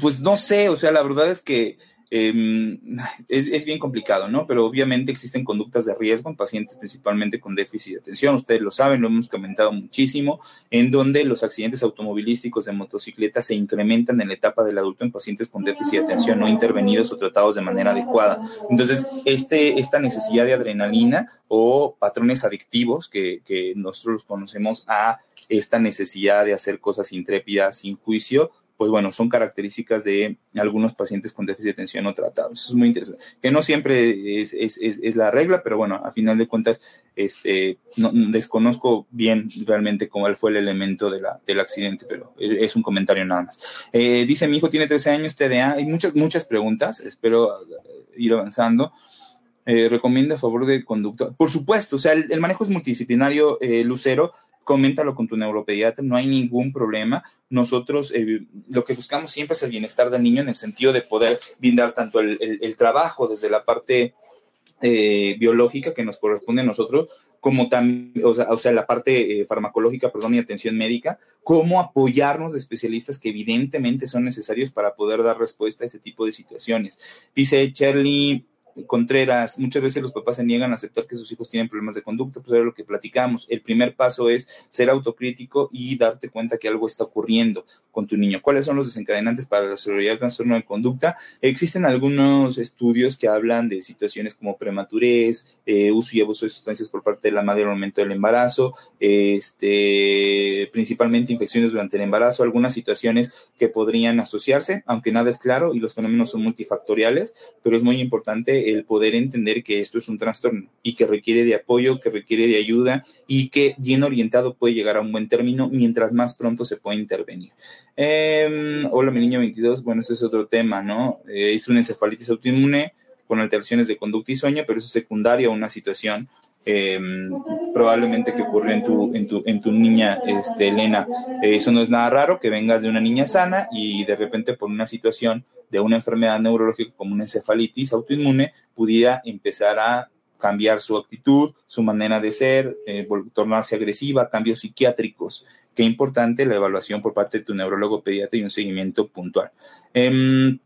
pues no sé, o sea, la verdad es que Em, es, bien complicado, ¿no? Pero obviamente existen conductas de riesgo en pacientes principalmente con déficit de atención, ustedes lo saben, lo hemos comentado muchísimo, en donde los accidentes automovilísticos de motocicleta se incrementan en la etapa del adulto en pacientes con déficit de atención no intervenidos o tratados de manera adecuada. Entonces, este, esta necesidad de adrenalina o patrones adictivos que, que nosotros conocemos a esta necesidad de hacer cosas intrépidas sin juicio, pues bueno, son características de algunos pacientes con déficit de atención no tratados. Es muy interesante. Que no siempre es, la regla, pero bueno, a final de cuentas, este, no, desconozco bien realmente cómo fue el elemento del accidente, pero es un comentario nada más. Eh, dice, mi hijo tiene 13 años, TDA. Hay muchas, muchas preguntas. Espero ir avanzando. Eh, recomienda a favor de conducta. Por supuesto, o sea, el, manejo es multidisciplinario, eh, Lucero, coméntalo con tu neuropediatra, no hay ningún problema. Nosotros eh, lo que buscamos siempre es el bienestar del niño en el sentido de poder brindar tanto el, trabajo desde la parte eh, biológica que nos corresponde a nosotros, como también, o sea, la parte eh, farmacológica, perdón, y atención médica, como apoyarnos de especialistas que evidentemente son necesarios para poder dar respuesta a este tipo de situaciones. Dice Charlie Contreras, muchas veces los papás se niegan a aceptar que sus hijos tienen problemas de conducta, pues era lo que platicamos. El primer paso es ser autocrítico y darte cuenta que algo está ocurriendo con tu niño. ¿Cuáles son los desencadenantes para la severidad del trastorno de conducta? Existen algunos estudios que hablan de situaciones como prematurez, eh, uso y abuso de sustancias por parte de la madre al momento del embarazo, este, principalmente infecciones durante el embarazo, algunas situaciones que podrían asociarse, aunque nada es claro y los fenómenos son multifactoriales, pero es muy importante el poder entender que esto es un trastorno y que requiere de apoyo, que requiere de ayuda y que bien orientado puede llegar a un buen término mientras más pronto se puede intervenir. Em, hola, mi niño 22, bueno, ese es otro tema, ¿no? Eh, es una encefalitis autoinmune con alteraciones de conducta y sueño, pero es secundaria a una situación em, probablemente que ocurrió en tu, niña, este, Elena. eso no es nada raro, que vengas de una niña sana y de repente por una situación de una enfermedad neurológica como una encefalitis autoinmune pudiera empezar a cambiar su actitud, su manera de ser, eh, tornarse agresiva, cambios psiquiátricos. Qué importante la evaluación por parte de tu neurólogo pediatra y un seguimiento puntual. Em,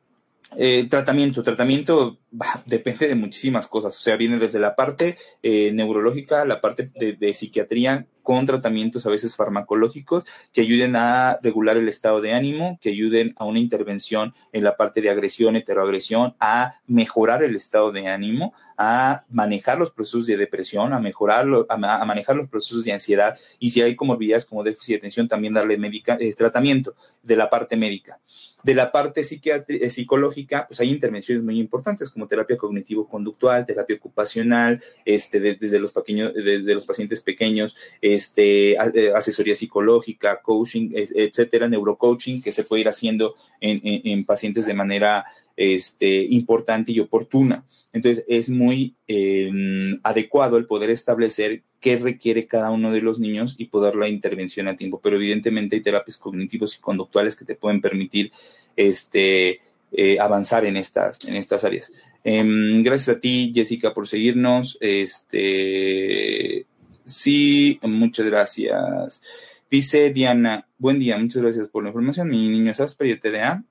eh, tratamiento, tratamiento depende de muchísimas cosas, o sea, viene desde la parte eh, neurológica, la parte de, psiquiatría con tratamientos a veces farmacológicos que ayuden a regular el estado de ánimo, que ayuden a una intervención en la parte de agresión, heteroagresión, a mejorar el estado de ánimo, a manejar los procesos de depresión, a mejorarlo, a, manejar los procesos de ansiedad y si hay comorbilidades como déficit de atención, también darle eh, tratamiento de la parte médica. De la parte eh, psicológica, pues hay intervenciones muy importantes como terapia cognitivo-conductual, terapia ocupacional, este, desde los pequeños, desde los pacientes pequeños, este, eh, asesoría psicológica, coaching, etcétera, neurocoaching que se puede ir haciendo en, pacientes de manera este, importante y oportuna. Entonces, es muy em, adecuado el poder establecer qué requiere cada uno de los niños y poder la intervención a tiempo. Pero evidentemente hay terapias cognitivos y conductuales que te pueden permitir este, eh, avanzar en estas, en estas áreas. Em, gracias a ti, Jessica, por seguirnos. Este, sí, muchas gracias. Dice Diana, buen día, muchas gracias por la información. Mi niño es Asperger TDA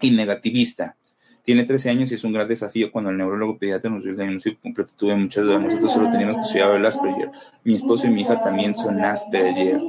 y negativista. Tiene 13 años y es un gran desafío cuando el neurólogo pediatra nos dio el diagnóstico completo. Tuve muchas dudas. Nosotros solo teníamos que estudiar el Asperger. Mi esposo y mi hija también son Asperger.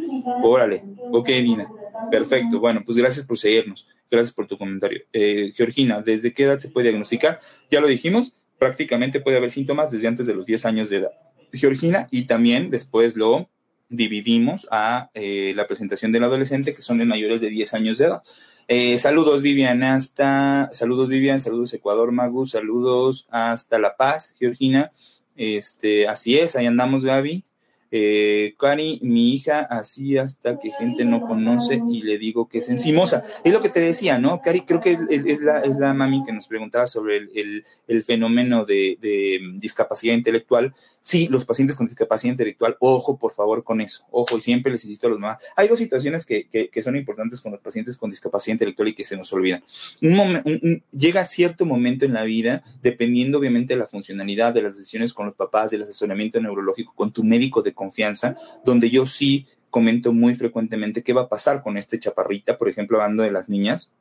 Órale. Ok, Dina. Perfecto. Bueno, pues gracias por seguirnos. Gracias por tu comentario. Eh, Georgina, ¿desde qué edad se puede diagnosticar? Ya lo dijimos, prácticamente puede haber síntomas desde antes de los 10 años de edad. Georgina, y también después lo dividimos a eh, la presentación del adolescente, que son de mayores de 10 años de edad. Eh, saludos, Vivian, hasta. Saludos, Vivian. Saludos, Ecuador, Magus. Saludos hasta La Paz, Georgina. Este, así es, ahí andamos, Gaby. Eh, Cari, mi hija, así hasta que gente no conoce y le digo que es encimosa. Es lo que te decía, ¿no? Cari, creo que es la, es la mami que nos preguntaba sobre el, el, fenómeno de, de, discapacidad intelectual. Sí, los pacientes con discapacidad intelectual, ojo, por favor, con eso. Ojo, y siempre les insisto a los mamás. Hay dos situaciones que, que, que son importantes con los pacientes con discapacidad intelectual y que se nos olvidan. Un llega cierto momento en la vida, dependiendo obviamente de la funcionalidad, de las decisiones con los papás, del asesoramiento neurológico, con tu médico de confianza, donde yo sí comento muy frecuentemente qué va a pasar con este chaparrita, por ejemplo, hablando de las niñas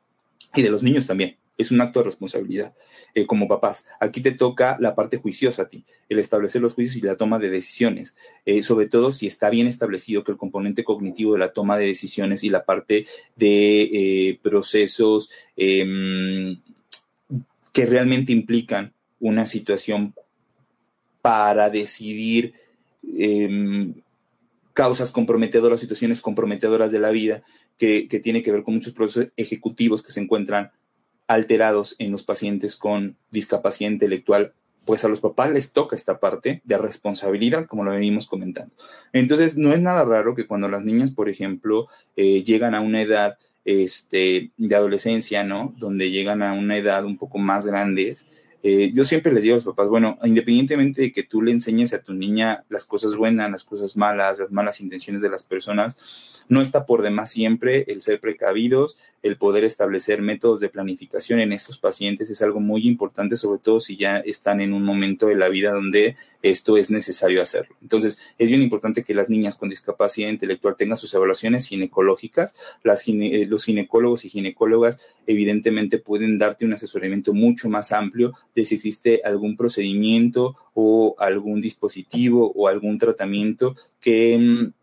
y de los niños también. Es un acto de responsabilidad eh, como papás. Aquí te toca la parte juiciosa a ti, el establecer los juicios y la toma de decisiones, eh, sobre todo si está bien establecido que el componente cognitivo de la toma de decisiones y la parte de eh, procesos em, que realmente implican una situación para decidir Em, causas comprometedoras, situaciones comprometedoras de la vida, que, que tiene que ver con muchos procesos ejecutivos que se encuentran alterados en los pacientes con discapacidad intelectual, pues a los papás les toca esta parte de responsabilidad, como lo venimos comentando. Entonces, no es nada raro que cuando las niñas, por ejemplo, eh, llegan a una edad este, de adolescencia, ¿no? Donde llegan a una edad un poco más grandes, Eh, yo siempre les digo a los papás, bueno, independientemente de que tú le enseñes a tu niña las cosas buenas, las cosas malas, las malas intenciones de las personas, no está por demás siempre el ser precavidos, el poder establecer métodos de planificación en estos pacientes es algo muy importante, sobre todo si ya están en un momento de la vida donde esto es necesario hacerlo. Entonces, es bien importante que las niñas con discapacidad intelectual tengan sus evaluaciones ginecológicas. Eh, los ginecólogos y ginecólogas evidentemente pueden darte un asesoramiento mucho más amplio de si existe algún procedimiento o algún dispositivo o algún tratamiento que mm,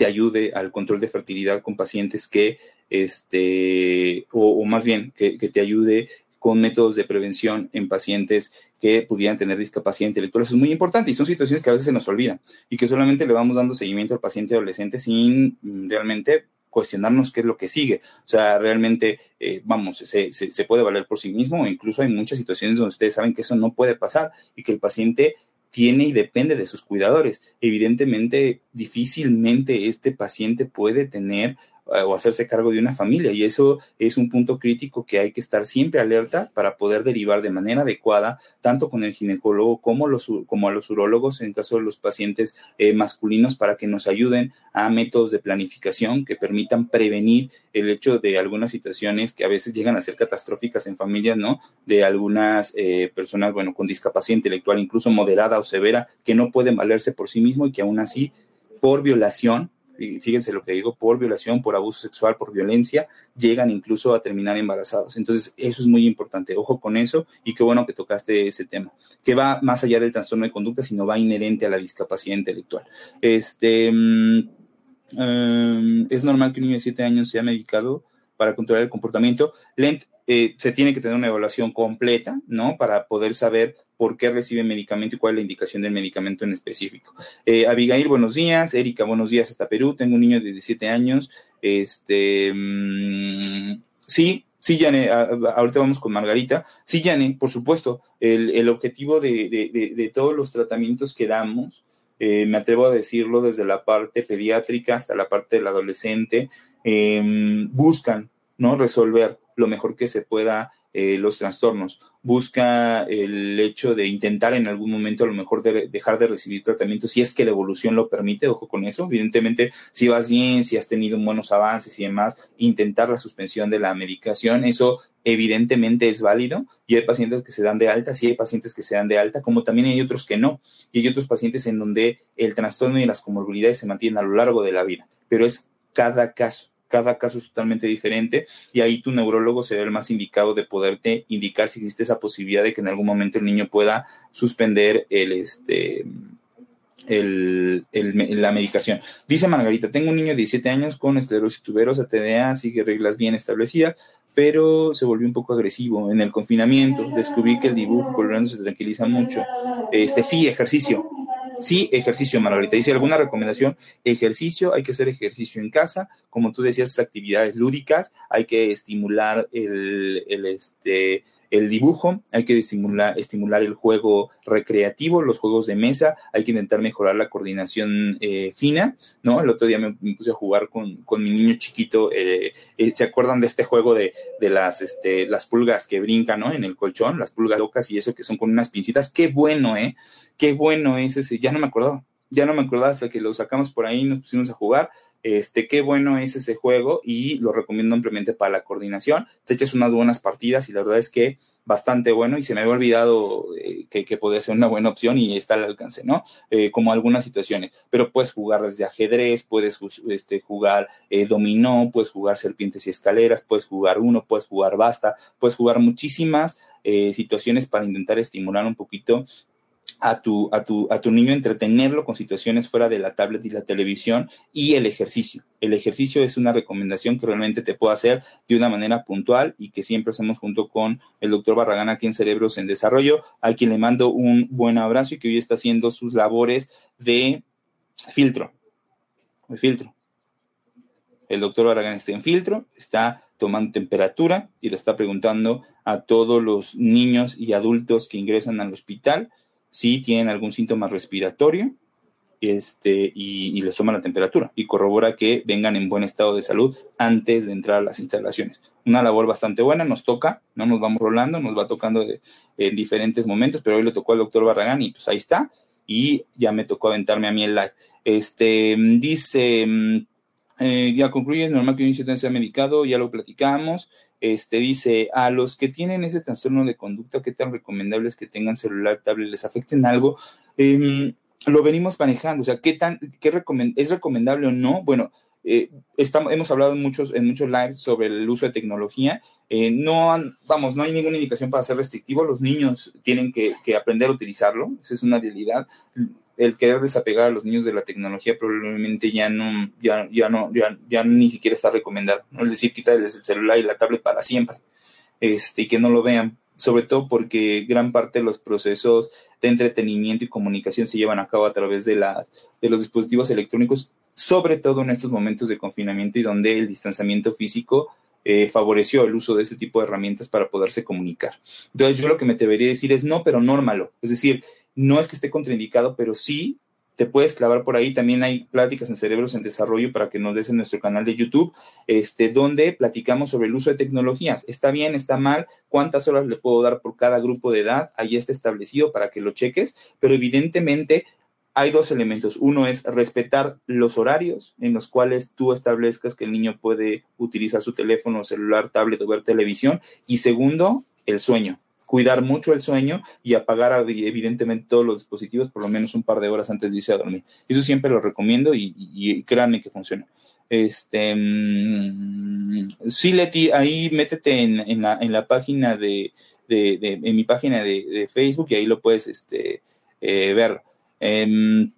te ayude al control de fertilidad con pacientes que, este, o, más bien, que, te ayude con métodos de prevención en pacientes que pudieran tener discapacidad intelectual. Eso es muy importante y son situaciones que a veces se nos olvidan y que solamente le vamos dando seguimiento al paciente adolescente sin mm, realmente cuestionarnos qué es lo que sigue. O sea, realmente, eh, vamos, se, se, puede valer por sí mismo o incluso hay muchas situaciones donde ustedes saben que eso no puede pasar y que el paciente tiene y depende de sus cuidadores. Evidentemente, difícilmente este paciente puede tener o hacerse cargo de una familia y eso es un punto crítico que hay que estar siempre alerta para poder derivar de manera adecuada tanto con el ginecólogo como, los, como a los urólogos en caso de los pacientes eh, masculinos para que nos ayuden a métodos de planificación que permitan prevenir el hecho de algunas situaciones que a veces llegan a ser catastróficas en familias, ¿no? De algunas eh, personas, bueno, con discapacidad intelectual, incluso moderada o severa, que no pueden valerse por sí mismo y que aún así, por violación, fíjense lo que digo, por violación, por abuso sexual, por violencia, llegan incluso a terminar embarazados. Entonces, eso es muy importante. Ojo con eso y qué bueno que tocaste ese tema, que va más allá del trastorno de conducta, sino va inherente a la discapacidad intelectual. Este, mm, em, es normal que un niño de 7 años sea medicado para controlar el comportamiento. Lent, eh, se tiene que tener una evaluación completa, ¿no? Para poder saber por qué recibe medicamento y cuál es la indicación del medicamento en específico. Eh, Abigail, buenos días. Erika, buenos días hasta Perú. Tengo un niño de 17 años. Este, mm, sí, Sí, Yane, ahorita vamos con Margarita. Sí, Yane, por supuesto, el, objetivo de, todos los tratamientos que damos, eh, me atrevo a decirlo desde la parte pediátrica hasta la parte del adolescente, em, buscan ¿no? resolver lo mejor que se pueda eh, los trastornos. Busca el hecho de intentar en algún momento a lo mejor de dejar de recibir tratamiento si es que la evolución lo permite, ojo con eso. Evidentemente, si vas bien, si has tenido buenos avances y demás, intentar la suspensión de la medicación, eso evidentemente es válido y hay pacientes que se dan de alta, sí hay pacientes que se dan de alta, como también hay otros que no. Y hay otros pacientes en donde el trastorno y las comorbilidades se mantienen a lo largo de la vida, pero es cada caso cada caso es totalmente diferente y ahí tu neurólogo será el más indicado de poderte indicar si existe esa posibilidad de que en algún momento el niño pueda suspender el, este, el, la medicación. Dice Margarita, tengo un niño de 17 años con esclerosis tuberosa, TDA, sigue reglas bien establecidas, pero se volvió un poco agresivo. En el confinamiento descubrí que el dibujo colorando se tranquiliza mucho. Este, sí, ejercicio. Sí, ejercicio, Margarita. Dice alguna recomendación, ejercicio, hay que hacer ejercicio en casa, como tú decías, actividades lúdicas, hay que estimular el, el, este, el dibujo, hay que estimular, estimular el juego recreativo, los juegos de mesa, hay que intentar mejorar la coordinación eh, fina, ¿no? El otro día me, puse a jugar con, mi niño chiquito, eh, eh, ¿se acuerdan de este juego de, las, este, las pulgas que brincan, ¿no? En el colchón, las pulgas locas y eso que son con unas pincitas, qué bueno, ¿eh? Qué bueno es ese, ya no me acordaba, ya no me acordaba hasta que lo sacamos por ahí nos pusimos a jugar. Este, qué bueno es ese juego y lo recomiendo ampliamente para la coordinación. Te echas unas buenas partidas y la verdad es que bastante bueno y se me había olvidado eh, que, que, podía ser una buena opción y está al alcance, ¿no? Eh, como algunas situaciones, pero puedes jugar desde ajedrez, puedes este, jugar eh, dominó, puedes jugar serpientes y escaleras, puedes jugar uno, puedes jugar basta, puedes jugar muchísimas situaciones para intentar estimular un poquito a tu, a, tu, a tu niño entretenerlo con situaciones fuera de la tablet y la televisión y el ejercicio. El ejercicio es una recomendación que realmente te puedo hacer de una manera puntual y que siempre hacemos junto con el doctor Barragán aquí en Cerebros en Desarrollo, a quien le mando un buen abrazo y que hoy está haciendo sus labores de filtro. De filtro. El doctor Barragán está en filtro, está tomando temperatura y le está preguntando a todos los niños y adultos que ingresan al hospital si tienen algún síntoma respiratorio este, y, les toma la temperatura y corrobora que vengan en buen estado de salud antes de entrar a las instalaciones. Una labor bastante buena, nos toca, no nos vamos rolando, nos va tocando en diferentes momentos, pero hoy le tocó al doctor Barragán y pues ahí está, y ya me tocó aventarme a mí el live. Este, dice, mm, eh, ya concluye, normal que un incidente sea medicado, ya lo platicamos. Este dice, a los que tienen ese trastorno de conducta, ¿qué tan recomendable es que tengan celular, tablet, les afecten algo? Eh, lo venimos manejando, o sea, ¿qué tan, qué es recomendable o no? Bueno, eh, estamos, hemos hablado en muchos, en muchos lives sobre el uso de tecnología. Eh, no, vamos, no hay ninguna indicación para ser restrictivo. Los niños tienen que, que, aprender a utilizarlo. Esa es una realidad. El querer desapegar a los niños de la tecnología probablemente ya no, ya, ya no, ya, ya ni siquiera está recomendado. ¿no? Es decir, quitarles el celular y la tablet para siempre. Este, y que no lo vean sobre todo porque gran parte de los procesos de entretenimiento y comunicación se llevan a cabo a través de, de los dispositivos electrónicos, sobre todo en estos momentos de confinamiento y donde el distanciamiento físico eh, favoreció el uso de ese tipo de herramientas para poderse comunicar. Entonces yo lo que me debería decir es no, pero nórmalo. Es decir, no es que esté contraindicado, pero sí te puedes clavar por ahí. También hay pláticas en Cerebros en Desarrollo para que nos des en nuestro canal de YouTube, este, donde platicamos sobre el uso de tecnologías. ¿Está bien? ¿Está mal? ¿Cuántas horas le puedo dar por cada grupo de edad? Ahí está establecido para que lo cheques, pero evidentemente hay dos elementos. Uno es respetar los horarios en los cuales tú establezcas que el niño puede utilizar su teléfono, celular, tablet o ver televisión. Y segundo, el sueño cuidar mucho el sueño y apagar evidentemente todos los dispositivos por lo menos un par de horas antes de irse a dormir. Eso siempre lo recomiendo y, créanme que funciona. Este, mm, sí, Leti, ahí métete en, la, página de, en mi página de, Facebook y ahí lo puedes este, eh, ver. Em,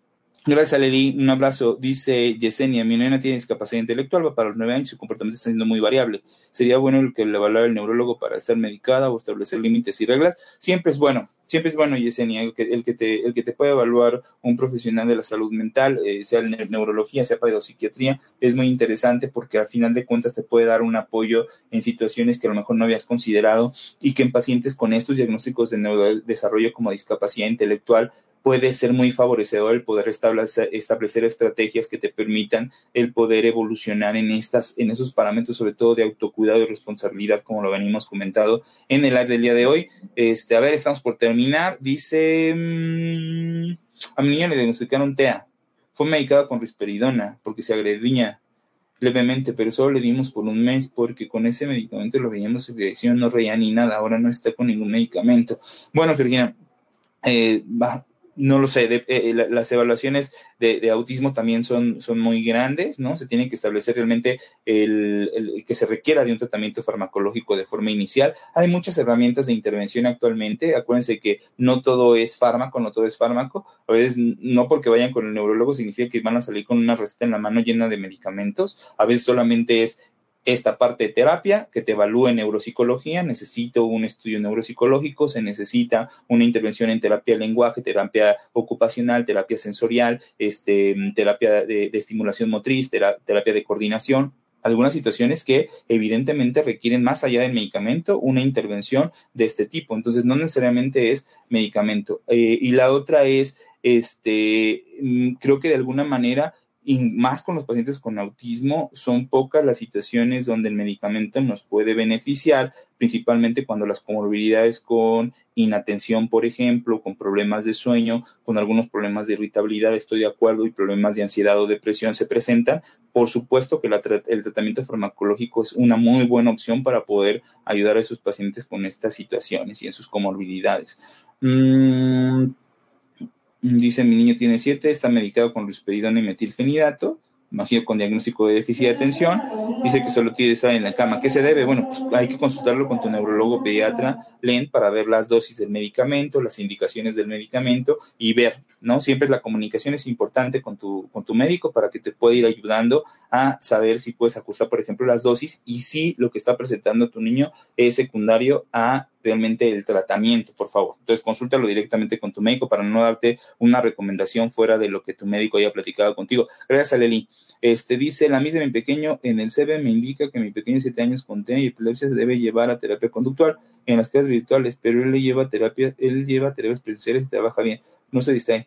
Gracias, Leli. Un abrazo. Dice Yesenia, mi nena tiene discapacidad intelectual, va para los nueve años, su comportamiento está siendo muy variable. Sería bueno el que le evaluara el neurólogo para estar medicada o establecer límites y reglas. Siempre es bueno, siempre es bueno, Yesenia, el que, te, el que te puede evaluar un profesional de la salud mental, eh, sea en neurología, sea psiquiatría, es muy interesante porque al final de cuentas te puede dar un apoyo en situaciones que a lo mejor no habías considerado y que en pacientes con estos diagnósticos de neurodesarrollo como discapacidad intelectual puede ser muy favorecedor el poder establecer, establecer, estrategias que te permitan el poder evolucionar en estas, en esos parámetros, sobre todo de autocuidado y responsabilidad, como lo venimos comentado en el live del día de hoy. Este, a ver, estamos por terminar. Dice, mmm, a mi niña le diagnosticaron TEA. Fue medicada con risperidona porque se agrediña levemente, pero solo le dimos por un mes porque con ese medicamento lo veíamos en dirección, no reía ni nada, ahora no está con ningún medicamento. Bueno, Virginia, eh, no lo sé, eh, eh, las evaluaciones de, autismo también son, son muy grandes, ¿no? Se tiene que establecer realmente el, que se requiera de un tratamiento farmacológico de forma inicial. Hay muchas herramientas de intervención actualmente. Acuérdense que no todo es fármaco, no todo es fármaco. A veces no porque vayan con el neurólogo significa que van a salir con una receta en la mano llena de medicamentos. A veces solamente es esta parte de terapia que te evalúe en neuropsicología, necesito un estudio neuropsicológico, se necesita una intervención en terapia de lenguaje, terapia ocupacional, terapia sensorial, este, terapia de, estimulación motriz, terapia de coordinación, algunas situaciones que evidentemente requieren más allá del medicamento una intervención de este tipo. Entonces, no necesariamente es medicamento. Eh, y la otra es, este, mm, creo que de alguna manera y más con los pacientes con autismo, son pocas las situaciones donde el medicamento nos puede beneficiar, principalmente cuando las comorbilidades con inatención, por ejemplo, con problemas de sueño, con algunos problemas de irritabilidad, estoy de acuerdo, y problemas de ansiedad o depresión se presentan. Por supuesto que el tratamiento farmacológico es una muy buena opción para poder ayudar a esos pacientes con estas situaciones y en sus comorbilidades. Mm, Dice, mi niño tiene 7, está medicado con risperidona y metilfenidato, imagino con diagnóstico de déficit de atención. Dice que solo tiene estar en la cama. ¿Qué se debe? Bueno, pues hay que consultarlo con tu neurólogo pediatra, Len, para ver las dosis del medicamento, las indicaciones del medicamento y ver, ¿no? Siempre la comunicación es importante con tu, con tu médico para que te pueda ir ayudando a saber si puedes ajustar, por ejemplo, las dosis y si lo que está presentando tu niño es secundario a realmente el tratamiento, por favor. Entonces, consúltalo directamente con tu médico para no darte una recomendación fuera de lo que tu médico haya platicado contigo. Gracias, Leli. Este dice, la misma de mi pequeño en el CB me indica que mi pequeño de 7 años con TEA y epilepsia se debe llevar a terapia conductual en las clases virtuales, pero él le lleva terapia, él lleva terapias presenciales y trabaja bien. No se distrae.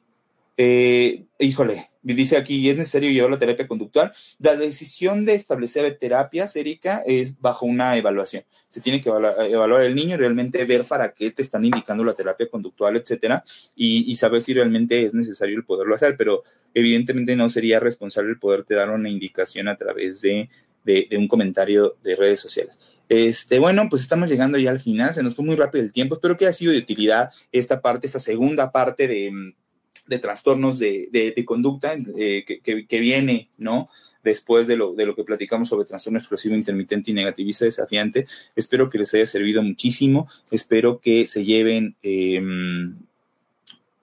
Eh, híjole, dice aquí, ¿es necesario llevar la terapia conductual? La decisión de establecer terapias, Erika, es bajo una evaluación. Se tiene que evaluar, el niño, realmente ver para qué te están indicando la terapia conductual, etcétera, y, saber si realmente es necesario el poderlo hacer, pero evidentemente no sería responsable el poderte dar una indicación a través de, de un comentario de redes sociales. Este, bueno, pues estamos llegando ya al final, se nos fue muy rápido el tiempo. Espero que haya sido de utilidad esta parte, esta segunda parte de, de trastornos de, conducta eh, que, que, viene, ¿no? Después de lo, de lo que platicamos sobre trastorno explosivo intermitente y negativista desafiante. Espero que les haya servido muchísimo. Espero que se lleven, em,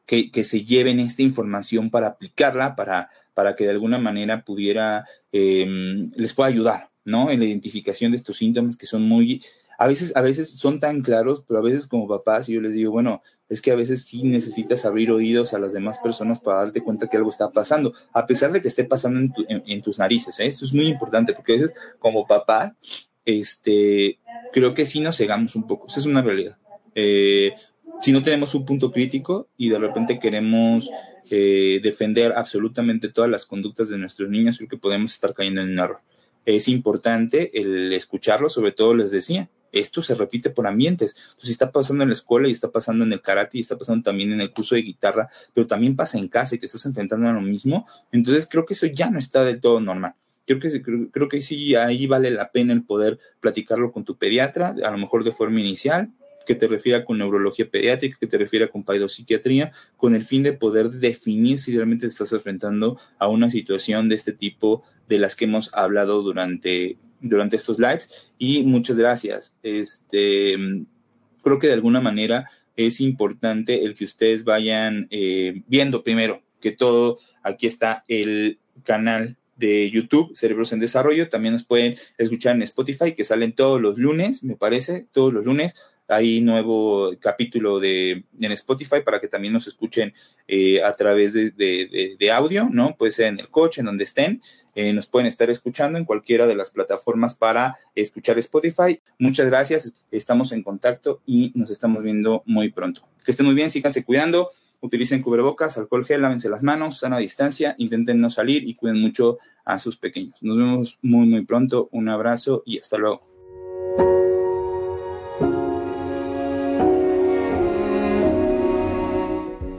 que, que, se lleven esta información para aplicarla, para, para que de alguna manera pudiera, em, les pueda ayudar, ¿no? En la identificación de estos síntomas que son muy, a veces, a veces son tan claros, pero a veces como papás, yo les digo, bueno, es que a veces sí necesitas abrir oídos a las demás personas para darte cuenta que algo está pasando, a pesar de que esté pasando en, tus narices, ¿eh? Eso es muy importante, porque a veces como papá, este, creo que sí nos cegamos un poco, eso es una realidad. Eh, si no tenemos un punto crítico y de repente queremos eh, defender absolutamente todas las conductas de nuestros niños, creo que podemos estar cayendo en un error es importante el escucharlo, sobre todo les decía, esto se repite por ambientes. Entonces, está pasando en la escuela y está pasando en el karate y está pasando también en el curso de guitarra, pero también pasa en casa y te estás enfrentando a lo mismo. Entonces, creo que eso ya no está del todo normal. Creo que, creo, que sí, ahí vale la pena el poder platicarlo con tu pediatra, a lo mejor de forma inicial, que te refiera con neurología pediátrica, que te refiera con paidopsiquiatría, con el fin de poder definir si realmente te estás enfrentando a una situación de este tipo de las que hemos hablado durante, durante estos lives. Y muchas gracias. Este, creo que de alguna manera es importante el que ustedes vayan eh, viendo primero que todo, aquí está el canal de YouTube, Cerebros en Desarrollo. También nos pueden escuchar en Spotify, que salen todos los lunes, me parece, todos los lunes hay nuevo capítulo de, en Spotify para que también nos escuchen eh, a través de, audio, ¿no? Puede ser en el coche, en donde estén. Eh, nos pueden estar escuchando en cualquiera de las plataformas para escuchar Spotify. Muchas gracias, estamos en contacto y nos estamos viendo muy pronto. Que estén muy bien, síganse cuidando, utilicen cubrebocas, alcohol gel, lávense las manos, sana distancia, intenten no salir y cuiden mucho a sus pequeños. Nos vemos muy, muy pronto. Un abrazo y hasta luego.